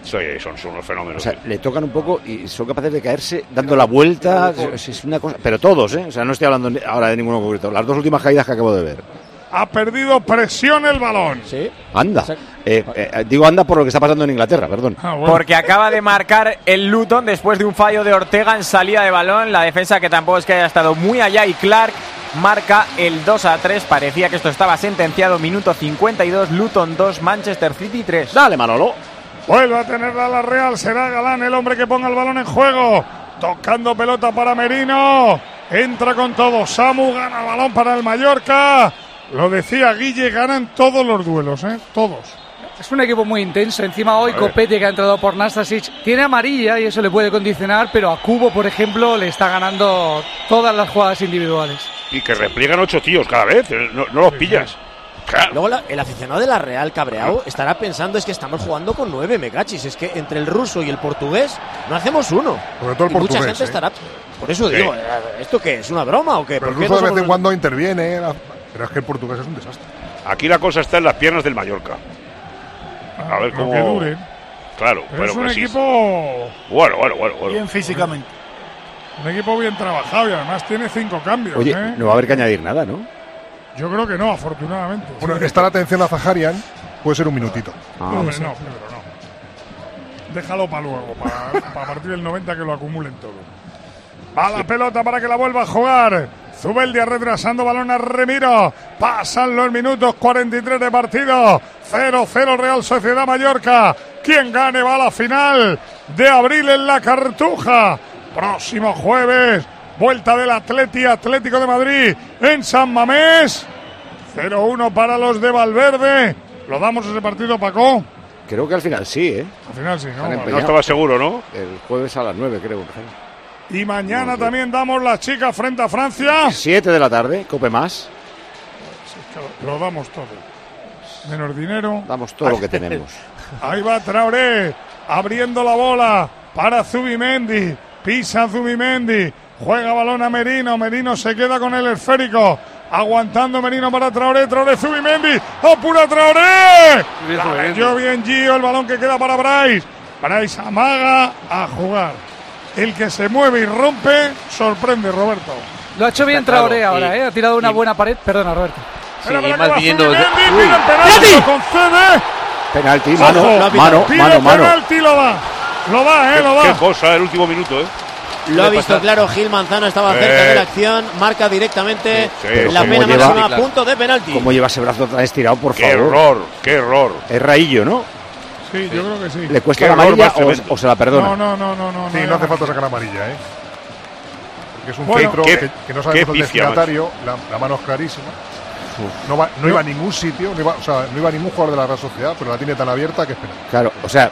Speaker 13: Sí, son, son unos fenómenos.
Speaker 2: O sea, le tocan un poco y son capaces de caerse dando la vuelta. Es, una cosa, pero todos, ¿eh? O sea, no estoy hablando ahora de ninguno concreto. Las dos últimas caídas que acabo de ver.
Speaker 7: Ha perdido presión el balón.
Speaker 8: Sí.
Speaker 2: Anda. Eh, eh, digo anda por lo que está pasando en Inglaterra, perdón.
Speaker 7: Ah,
Speaker 3: Porque acaba de marcar el Luton después de un fallo de Ortega en salida de balón. La defensa que tampoco es que haya estado muy allá y Clark marca el 2 a 3. Parecía que esto estaba sentenciado. Minuto 52, Luton 2, Manchester City 3.
Speaker 2: Dale, Manolo.
Speaker 7: Vuelve a tenerla la Real. Será Galán el hombre que ponga el balón en juego. Tocando pelota para Merino. Entra con todo. Samu gana el balón para el Mallorca. Lo decía Guille, ganan todos los duelos, ¿eh? Todos.
Speaker 12: Es un equipo muy intenso. Encima hoy. Copete, que ha entrado por Nastasic, tiene amarilla y eso le puede condicionar, pero a Cubo, por ejemplo, le está ganando todas las jugadas individuales.
Speaker 13: Y que repliegan ocho tíos cada vez. eh, No, no los pillas. Claro.
Speaker 8: Luego la- el aficionado de la Real Cabreao estará pensando es que estamos jugando con nueve megachis. Es que entre el ruso y el portugués no hacemos uno.
Speaker 16: Sobre todo el
Speaker 8: Y mucha
Speaker 16: portugués,
Speaker 8: gente
Speaker 16: ¿eh?
Speaker 8: estará. Por eso
Speaker 16: Sí.
Speaker 8: digo, eh, ¿esto qué? ¿Es una broma o qué?
Speaker 16: Pero el
Speaker 8: ¿Por qué
Speaker 16: ruso de vez en cuando interviene, pero es que el portugués es un desastre.
Speaker 13: Aquí la cosa está en las piernas del Mallorca. A ver cómo.
Speaker 7: que duren.
Speaker 13: Claro,
Speaker 7: Pero
Speaker 13: pero
Speaker 7: es un
Speaker 13: que sí.
Speaker 7: equipo
Speaker 13: Bueno, bueno, bueno. bueno.
Speaker 31: Bien físicamente.
Speaker 7: un equipo bien trabajado y además tiene cinco cambios.
Speaker 2: Oye,
Speaker 7: ¿eh?
Speaker 2: no va a haber que añadir nada, ¿no?
Speaker 7: Yo creo que no, afortunadamente.
Speaker 16: Bueno, está la atención a Zaharian, puede ser un minutito.
Speaker 2: Ah,
Speaker 7: Hombre, no, no. Déjalo para luego, para, para partir del 90 que lo acumulen todo. Va la pelota para que la vuelva a jugar. Zubeldia retrasando balón a Remiro. Pasan los minutos 43 de partido. 0-0 Real Sociedad Mallorca. Quien gane va a la final de abril en la Cartuja. Próximo jueves. Vuelta del Atleti Atlético de Madrid en San Mamés. 0-1 para los de Valverde. ¿Lo damos ese partido, Paco?
Speaker 2: Creo que al final sí, ¿eh?
Speaker 7: Al final sí, ¿no?
Speaker 13: No estaba seguro, ¿no?
Speaker 2: El jueves a las 9, creo.
Speaker 7: Y mañana también damos las chicas frente a Francia.
Speaker 2: 7 de la tarde, cope más.
Speaker 7: Lo damos todo. Menos dinero.
Speaker 2: Damos todo lo que tenemos.
Speaker 7: Ahí va Traoré, abriendo la bola para Zubimendi. Pisa Zubimendi. Juega balón a Merino. Merino se queda con el esférico. Aguantando Merino para Traoré. Traoré Zubimendi. ¡Apura Traoré! La leyó bien Gio. El balón que queda para Bryce. Bryce amaga a jugar. El que se mueve y rompe sorprende, Roberto.
Speaker 12: Lo ha hecho bien Traoré ahora,
Speaker 6: y-
Speaker 12: ¿eh? Ha tirado una buena pared. Perdona, Roberto.
Speaker 7: Espera,
Speaker 6: y
Speaker 7: espera,
Speaker 6: más viniendo Uy.
Speaker 7: penalti, lo concede.
Speaker 2: Penalti,
Speaker 7: Ojo,
Speaker 2: mano, mano, mano, mano.
Speaker 7: penalti, lo da. Lo da, eh, lo
Speaker 13: Qué
Speaker 7: da.
Speaker 13: cosa, el último minuto, ¿eh?
Speaker 8: Lo ha visto claro Gil Manzano, estaba cerca
Speaker 13: Eh.
Speaker 8: de la acción, marca directamente la pena
Speaker 2: lleva-
Speaker 8: máxima, punto de penalti.
Speaker 2: ¿Cómo lleva ese brazo tan estirado, por
Speaker 13: Qué
Speaker 2: favor?
Speaker 13: error, qué error.
Speaker 2: Es raillo, ¿no?
Speaker 7: Sí, yo creo que sí.
Speaker 2: ¿Le cuesta
Speaker 13: Qué
Speaker 2: la amarilla o, se la perdona?
Speaker 7: No, no, no, no, no.
Speaker 16: Sí, no hace falta sacar amarilla, ¿eh? Porque es un
Speaker 7: Bueno,
Speaker 16: filtro
Speaker 13: qué-
Speaker 16: que, que no
Speaker 13: qué
Speaker 16: sabemos el destinatario, la, la mano es clarísima. No, va, no iba a ningún sitio, no iba, o sea, no iba a ningún jugador de la Real Sociedad, pero la tiene tan abierta que espera.
Speaker 2: Claro, o sea,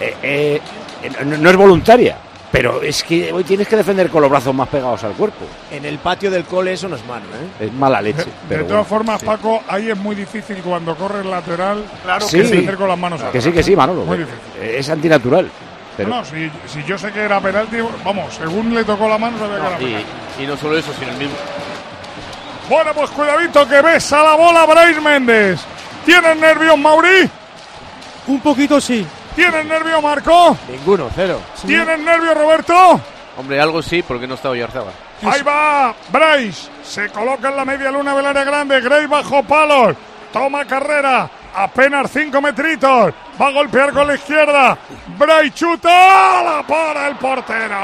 Speaker 2: eh, eh, eh, no, no es voluntaria, pero es que hoy tienes que defender con los brazos más pegados al cuerpo.
Speaker 8: En el patio del cole eso no es mano, ¿eh?
Speaker 2: Es mala leche.
Speaker 7: De,
Speaker 2: pero
Speaker 7: de todas
Speaker 2: bueno,
Speaker 7: formas,
Speaker 2: sí.
Speaker 7: Paco, ahí es muy difícil cuando corre el lateral. Claro
Speaker 2: Sí.
Speaker 7: que defender con las manos
Speaker 2: Que
Speaker 7: atrás,
Speaker 2: sí, que sí,
Speaker 7: ¿eh?
Speaker 2: Manolo.
Speaker 7: Muy
Speaker 2: que
Speaker 7: difícil.
Speaker 2: Es antinatural. Pero
Speaker 7: No, si, si yo sé que era penalti, vamos, según le tocó la mano, sabía que era penalti.
Speaker 6: Y, y no solo eso, sino el mismo.
Speaker 7: Bueno, pues cuidadito que besa la bola Brais Méndez. ¿Tienes nervios, Mauri?
Speaker 9: Un poquito sí.
Speaker 7: ¿Tienes nervios, Marco?
Speaker 8: Ninguno, cero.
Speaker 7: ¿Tienes nervios, Roberto?
Speaker 6: Hombre, algo sí, porque no está Oyarzábal.
Speaker 7: Ahí va Bryce. Se coloca en la media luna del área grande. Gray bajo palos. Toma carrera. Apenas cinco metritos. Va a golpear con la izquierda. Bryce chuta. La para el portero.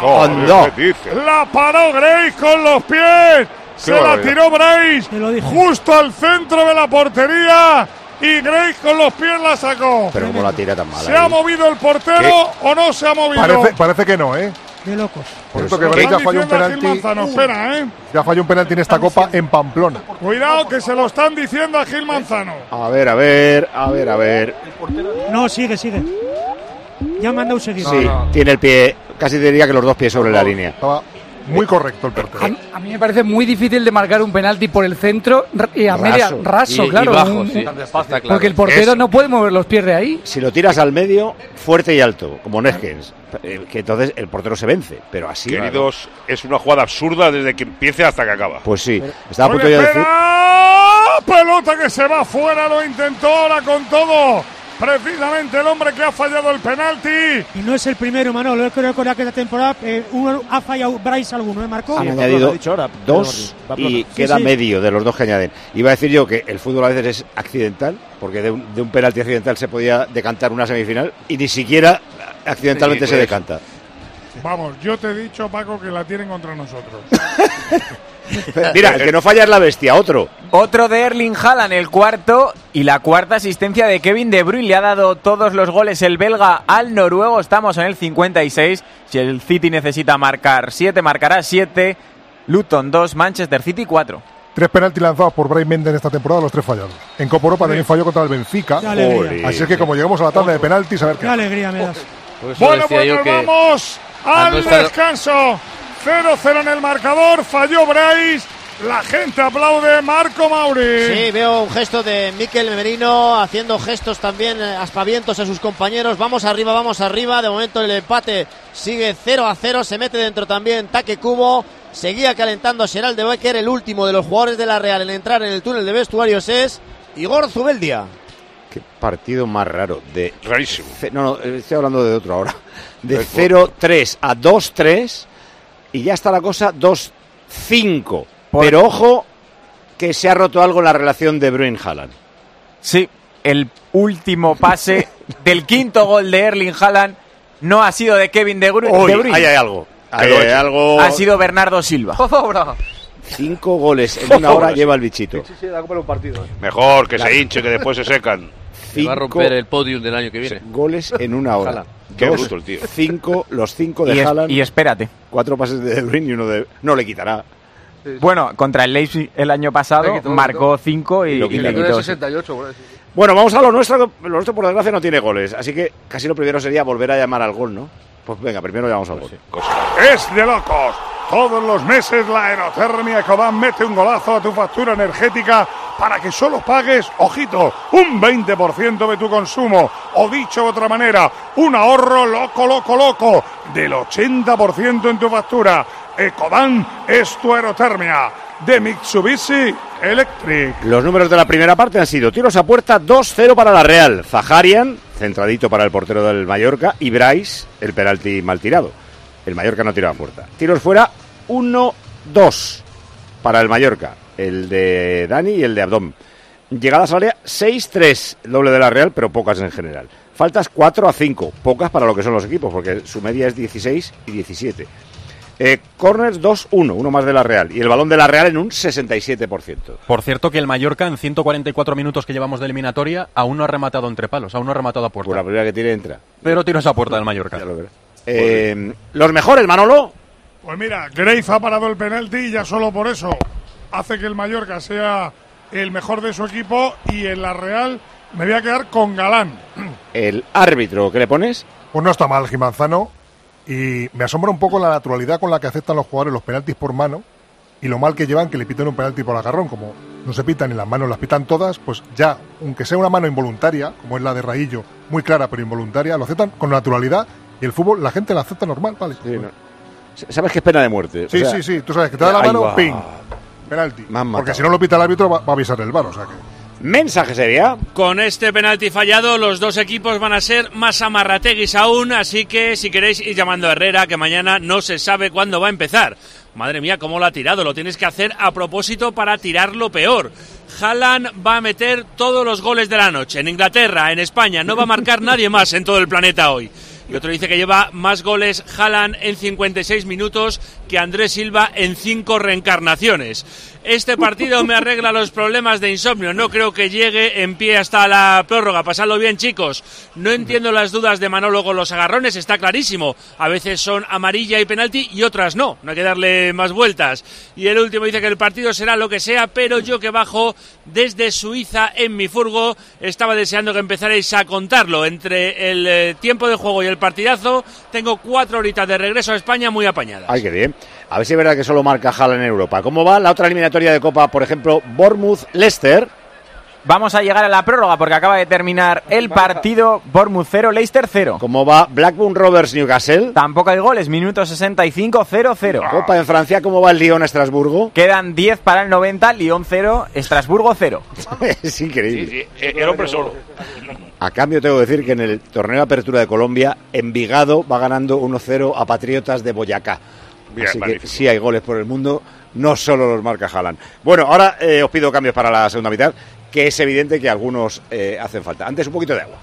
Speaker 2: Joder,
Speaker 13: ¿qué dice?
Speaker 7: La paró Grace con los pies. Se la tiró Bryce.
Speaker 9: Te lo dije.
Speaker 7: Justo al centro de la portería. Y Grace con los pies la sacó.
Speaker 2: pero como la tira tan mala.
Speaker 7: ¿Se ha
Speaker 2: ahí.
Speaker 7: movido el portero o no se ha movido?
Speaker 16: Parece, parece que no, ¿eh?
Speaker 9: Qué locos.
Speaker 16: Por cierto, que
Speaker 7: están
Speaker 16: ya falló un penalti.
Speaker 7: Manzano. Espera, ¿eh?
Speaker 16: Ya falló un penalti en esta copa en Pamplona.
Speaker 7: Cuidado que se lo están diciendo a Gil Manzano.
Speaker 2: A ver, a ver, a ver, a ver.
Speaker 9: No, sigue, sigue. Ya me han dado seguir.
Speaker 2: Sí, tiene el pie, casi diría que los dos pies sobre la línea.
Speaker 16: Estaba muy correcto el portero.
Speaker 12: A, a mí me parece muy difícil de marcar un penalti por el centro y a
Speaker 2: Raso.
Speaker 12: media raso,
Speaker 6: Y- y
Speaker 12: claro.
Speaker 6: bajo,
Speaker 12: un-
Speaker 6: sí,
Speaker 12: un-
Speaker 6: está claro.
Speaker 12: Porque el portero no puede mover los pies de ahí.
Speaker 2: Si lo tiras al medio, fuerte y alto, como Neskens, eh, que entonces el portero se vence. Pero así.
Speaker 13: Queridos, es una jugada absurda desde que empiece hasta que acaba.
Speaker 2: Pues sí, estaba a punto de decir.
Speaker 7: Pelota que se va fuera, lo intentó ahora con todo. Precisamente el hombre que ha fallado el penalti.
Speaker 9: Y no es el primero, Manolo. Yo creo que esta temporada eh, uno ha fallado Bryce alguno, ¿eh, Marco?
Speaker 2: Han añadido
Speaker 8: ahora,
Speaker 2: dos y queda
Speaker 9: sí.
Speaker 2: medio de los dos que añaden. Iba a decir yo que el fútbol a veces es accidental, porque de un, de un penalti accidental se podía decantar una semifinal y ni siquiera accidentalmente
Speaker 13: Sí,
Speaker 2: se
Speaker 13: pues.
Speaker 2: decanta.
Speaker 7: Vamos, yo te he dicho, Paco, que la tienen contra nosotros.
Speaker 2: Mira, el que no falla es la bestia, otro.
Speaker 3: Otro de Erling Haaland, el cuarto, y la cuarta asistencia de Kevin De Bruyne. Le ha dado todos los goles el belga al noruego. Estamos en el 56. Si el City necesita marcar 7, marcará 7. Luton 2, Manchester City 4.
Speaker 16: Tres penaltis lanzados por Brais Méndez en esta temporada, los tres fallados. En Copa Europa también falló contra el Benfica. Así es que como llegamos a la tanda de penaltis, a ver
Speaker 9: Qué
Speaker 16: qué.
Speaker 9: alegría me das.
Speaker 6: Por eso
Speaker 7: Bueno, pues nos
Speaker 6: que
Speaker 7: vamos
Speaker 6: al
Speaker 7: descanso. 0-0 en el marcador. Falló Bryce. La gente aplaude. Marco Mauri.
Speaker 8: Sí, veo un gesto de Miquel Merino haciendo gestos también, eh, aspavientos a sus compañeros. Vamos arriba, vamos arriba. De momento el empate sigue 0 a 0. Se mete dentro también Taque Cubo. Seguía calentando Gerald de Becker. El último de los jugadores de la Real en entrar en el túnel de vestuarios es Igor Zubeldia.
Speaker 2: Qué partido más raro. De
Speaker 13: Rarísimo.
Speaker 2: No, no, estoy hablando de otro ahora. De 0-3 a 2-3 y ya está la cosa 2-5. Pero ojo que se ha roto algo en la relación de Bruin Haaland.
Speaker 3: Sí, el último pase del quinto gol de Erling Haaland no ha sido de Kevin De Bruyne.
Speaker 2: Uy,
Speaker 3: De Bruyne.
Speaker 2: ahí hay algo. Ahí hay algo.
Speaker 3: Ha sido Bernardo Silva.
Speaker 2: Cinco goles en una hora lleva el bichito.
Speaker 28: ¿eh?
Speaker 13: Mejor que se hinche, que después se secan.
Speaker 6: Se va a romper el podium del año que viene.
Speaker 2: Goles en una hora.
Speaker 13: Qué
Speaker 2: Dos,
Speaker 13: bruto el tío.
Speaker 2: Cinco, los cinco de
Speaker 3: Y, es-
Speaker 2: Haaland.
Speaker 3: y espérate.
Speaker 2: Cuatro pases de De Bruyne y uno de. No le quitará.
Speaker 3: Bueno, contra el Leipzig el año pasado
Speaker 28: quitó,
Speaker 3: marcó cinco y,
Speaker 2: Lo
Speaker 3: y
Speaker 2: quitó.
Speaker 3: le
Speaker 2: Le
Speaker 3: quitó.
Speaker 28: 68, por ahí.
Speaker 2: Bueno, vamos a lo nuestro. Lo nuestro, por desgracia, no tiene goles. Así que casi lo primero sería volver a llamar al gol, ¿no? Pues venga, primero llamamos al gol.
Speaker 7: Es de locos. Todos los meses la aerotermia Ecodan mete un golazo a tu factura energética para que solo pagues, ojito, un 20% de tu consumo. O dicho de otra manera, un ahorro loco, loco, loco del 80% en tu factura. Ecodan es tu aerotermia de Mitsubishi Electric.
Speaker 2: Los números de la primera parte han sido tiros a puerta 2-0 para la Real. Zaharian, centradito para el portero del Mallorca. Y Bryce, el penalti mal tirado. El Mallorca no tiraba a puerta. Tiros fuera 1-2 para el Mallorca. El de Dani y el de Abdón. Llegadas al área 6-3, el doble de la Real, pero pocas en general. Faltas 4 a 5, pocas para lo que son los equipos, porque su media es 16 y 17. Eh, corners 2-1, uno más de la Real. Y el balón de la Real en un 67%.
Speaker 29: Por cierto que el Mallorca en 144 minutos que llevamos de eliminatoria aún no ha rematado entre palos, aún no ha rematado a puerta.
Speaker 2: Por la primera que tire entra.
Speaker 29: Pero tiros a puerta del Mallorca.
Speaker 2: Eh, los mejores, Manolo.
Speaker 7: Pues mira, Grace ha parado el penalti y ya solo por eso hace que el Mallorca sea el mejor de su equipo y en la Real me voy a quedar con Galán.
Speaker 2: El árbitro, ¿qué le pones?
Speaker 16: Pues no está mal Gimanzano y me asombra un poco la naturalidad con la que aceptan los jugadores los penaltis por mano y lo mal que llevan que le piten un penalti por agarrón, como no se pitan y las manos las pitan todas, pues ya, aunque sea una mano involuntaria, como es la de Raillo, muy clara pero involuntaria, lo aceptan con naturalidad y el fútbol la gente la acepta normal, ¿vale?
Speaker 2: Sabes que es pena de muerte. o
Speaker 16: Sí,
Speaker 2: sea,
Speaker 16: sí, sí, tú sabes que te da la mano,
Speaker 2: va.
Speaker 16: ping, penalti. Porque si no lo pita el árbitro va, va a avisar el bar, o sea que...
Speaker 2: Mensaje sería.
Speaker 25: Con este penalti fallado, los dos equipos van a ser más amarrateguis aún, así que si queréis ir llamando a Herrera, que mañana no se sabe cuándo va a empezar. Madre mía, cómo lo ha tirado, lo tienes que hacer a propósito para tirarlo peor. Haaland va a meter todos los goles de la noche, en Inglaterra, en España, no va a marcar nadie más en todo el planeta hoy. Y otro dice que lleva más goles Haaland en 56 minutos que Andrés Silva en 5 reencarnaciones. Este partido me arregla los problemas de insomnio. No creo que llegue en pie hasta la prórroga. Pasadlo bien, chicos. No entiendo las dudas de Manolo con los agarrones. Está clarísimo. A veces son amarilla y penalti y otras no. No hay que darle más vueltas. Y el último dice que el partido será lo que sea, pero yo que bajo desde Suiza en mi furgo estaba deseando que empezarais a contarlo. Entre el eh, tiempo de juego y el partidazo, tengo cuatro horitas de regreso a España muy apañadas.
Speaker 2: Ay, qué bien. A ver si es verdad que solo marca Haaland en Europa. ¿Cómo va la otra eliminatoria de Copa, por ejemplo, Bournemouth-Leicester?
Speaker 3: Vamos a llegar a la prórroga porque acaba de terminar el partido Bournemouth 0, Leicester 0.
Speaker 2: ¿Cómo va Blackburn Rovers Newcastle?
Speaker 3: Tampoco hay goles, minuto 65, 0-0.
Speaker 2: Copa en Francia, ¿cómo va el Lyon Estrasburgo?
Speaker 3: Quedan 10 para el 90, Lyon 0, Estrasburgo 0.
Speaker 2: es increíble.
Speaker 13: Sí, sí, el hombre solo.
Speaker 2: A cambio, tengo que decir que en el torneo de apertura de Colombia, Envigado va ganando 1-0 a Patriotas de Boyacá.
Speaker 13: Bien,
Speaker 2: Así que
Speaker 13: magnífico.
Speaker 2: sí hay goles por el mundo, no solo los marca Haaland. Bueno, ahora eh, os pido cambios para la segunda mitad, que es evidente que algunos eh, hacen falta. Antes un poquito de agua.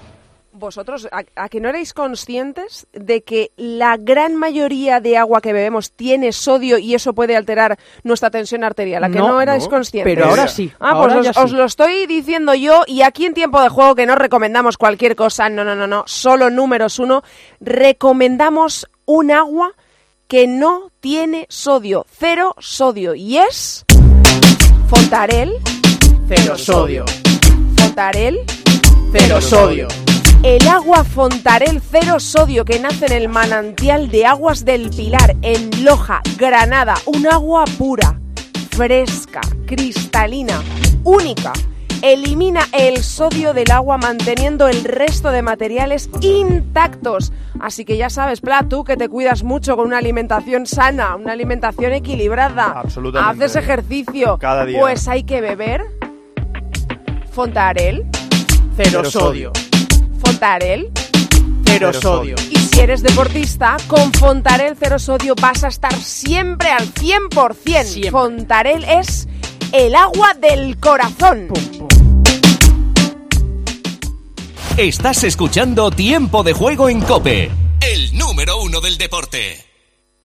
Speaker 4: Vosotros, ¿a, a que no erais conscientes de que la gran mayoría de agua que bebemos tiene sodio y eso puede alterar nuestra tensión arterial? ¿A que no,
Speaker 9: No,
Speaker 4: erais
Speaker 9: no,
Speaker 4: conscientes?
Speaker 9: pero ahora sí,
Speaker 4: Ah,
Speaker 9: ahora
Speaker 4: pues os, os lo estoy diciendo yo y aquí en tiempo de juego que no recomendamos cualquier cosa, no, no, no, no, solo números uno, recomendamos un agua que no tiene sodio, cero sodio y es Fontarel, cero sodio. Fontarel, cero sodio. El agua Fontarel cero sodio que nace en el manantial de aguas del Pilar, en Loja, Granada. Un agua pura, fresca, cristalina, única. Elimina el sodio del agua manteniendo el resto de materiales intactos. Así que ya sabes, Pla, tú que te cuidas mucho con una alimentación sana, una alimentación equilibrada.
Speaker 31: Absolutamente.
Speaker 4: Haces ejercicio.
Speaker 31: Cada día.
Speaker 4: Pues hay que beber Fontarel
Speaker 8: Cero sodio.
Speaker 4: Fontarel.
Speaker 8: Cero sodio.
Speaker 4: Y si eres deportista, con Fontarel Cero Sodio vas a estar siempre al 100%. Fontarel es el agua del corazón.
Speaker 31: Estás escuchando Tiempo de Juego en Cope, el número uno del deporte.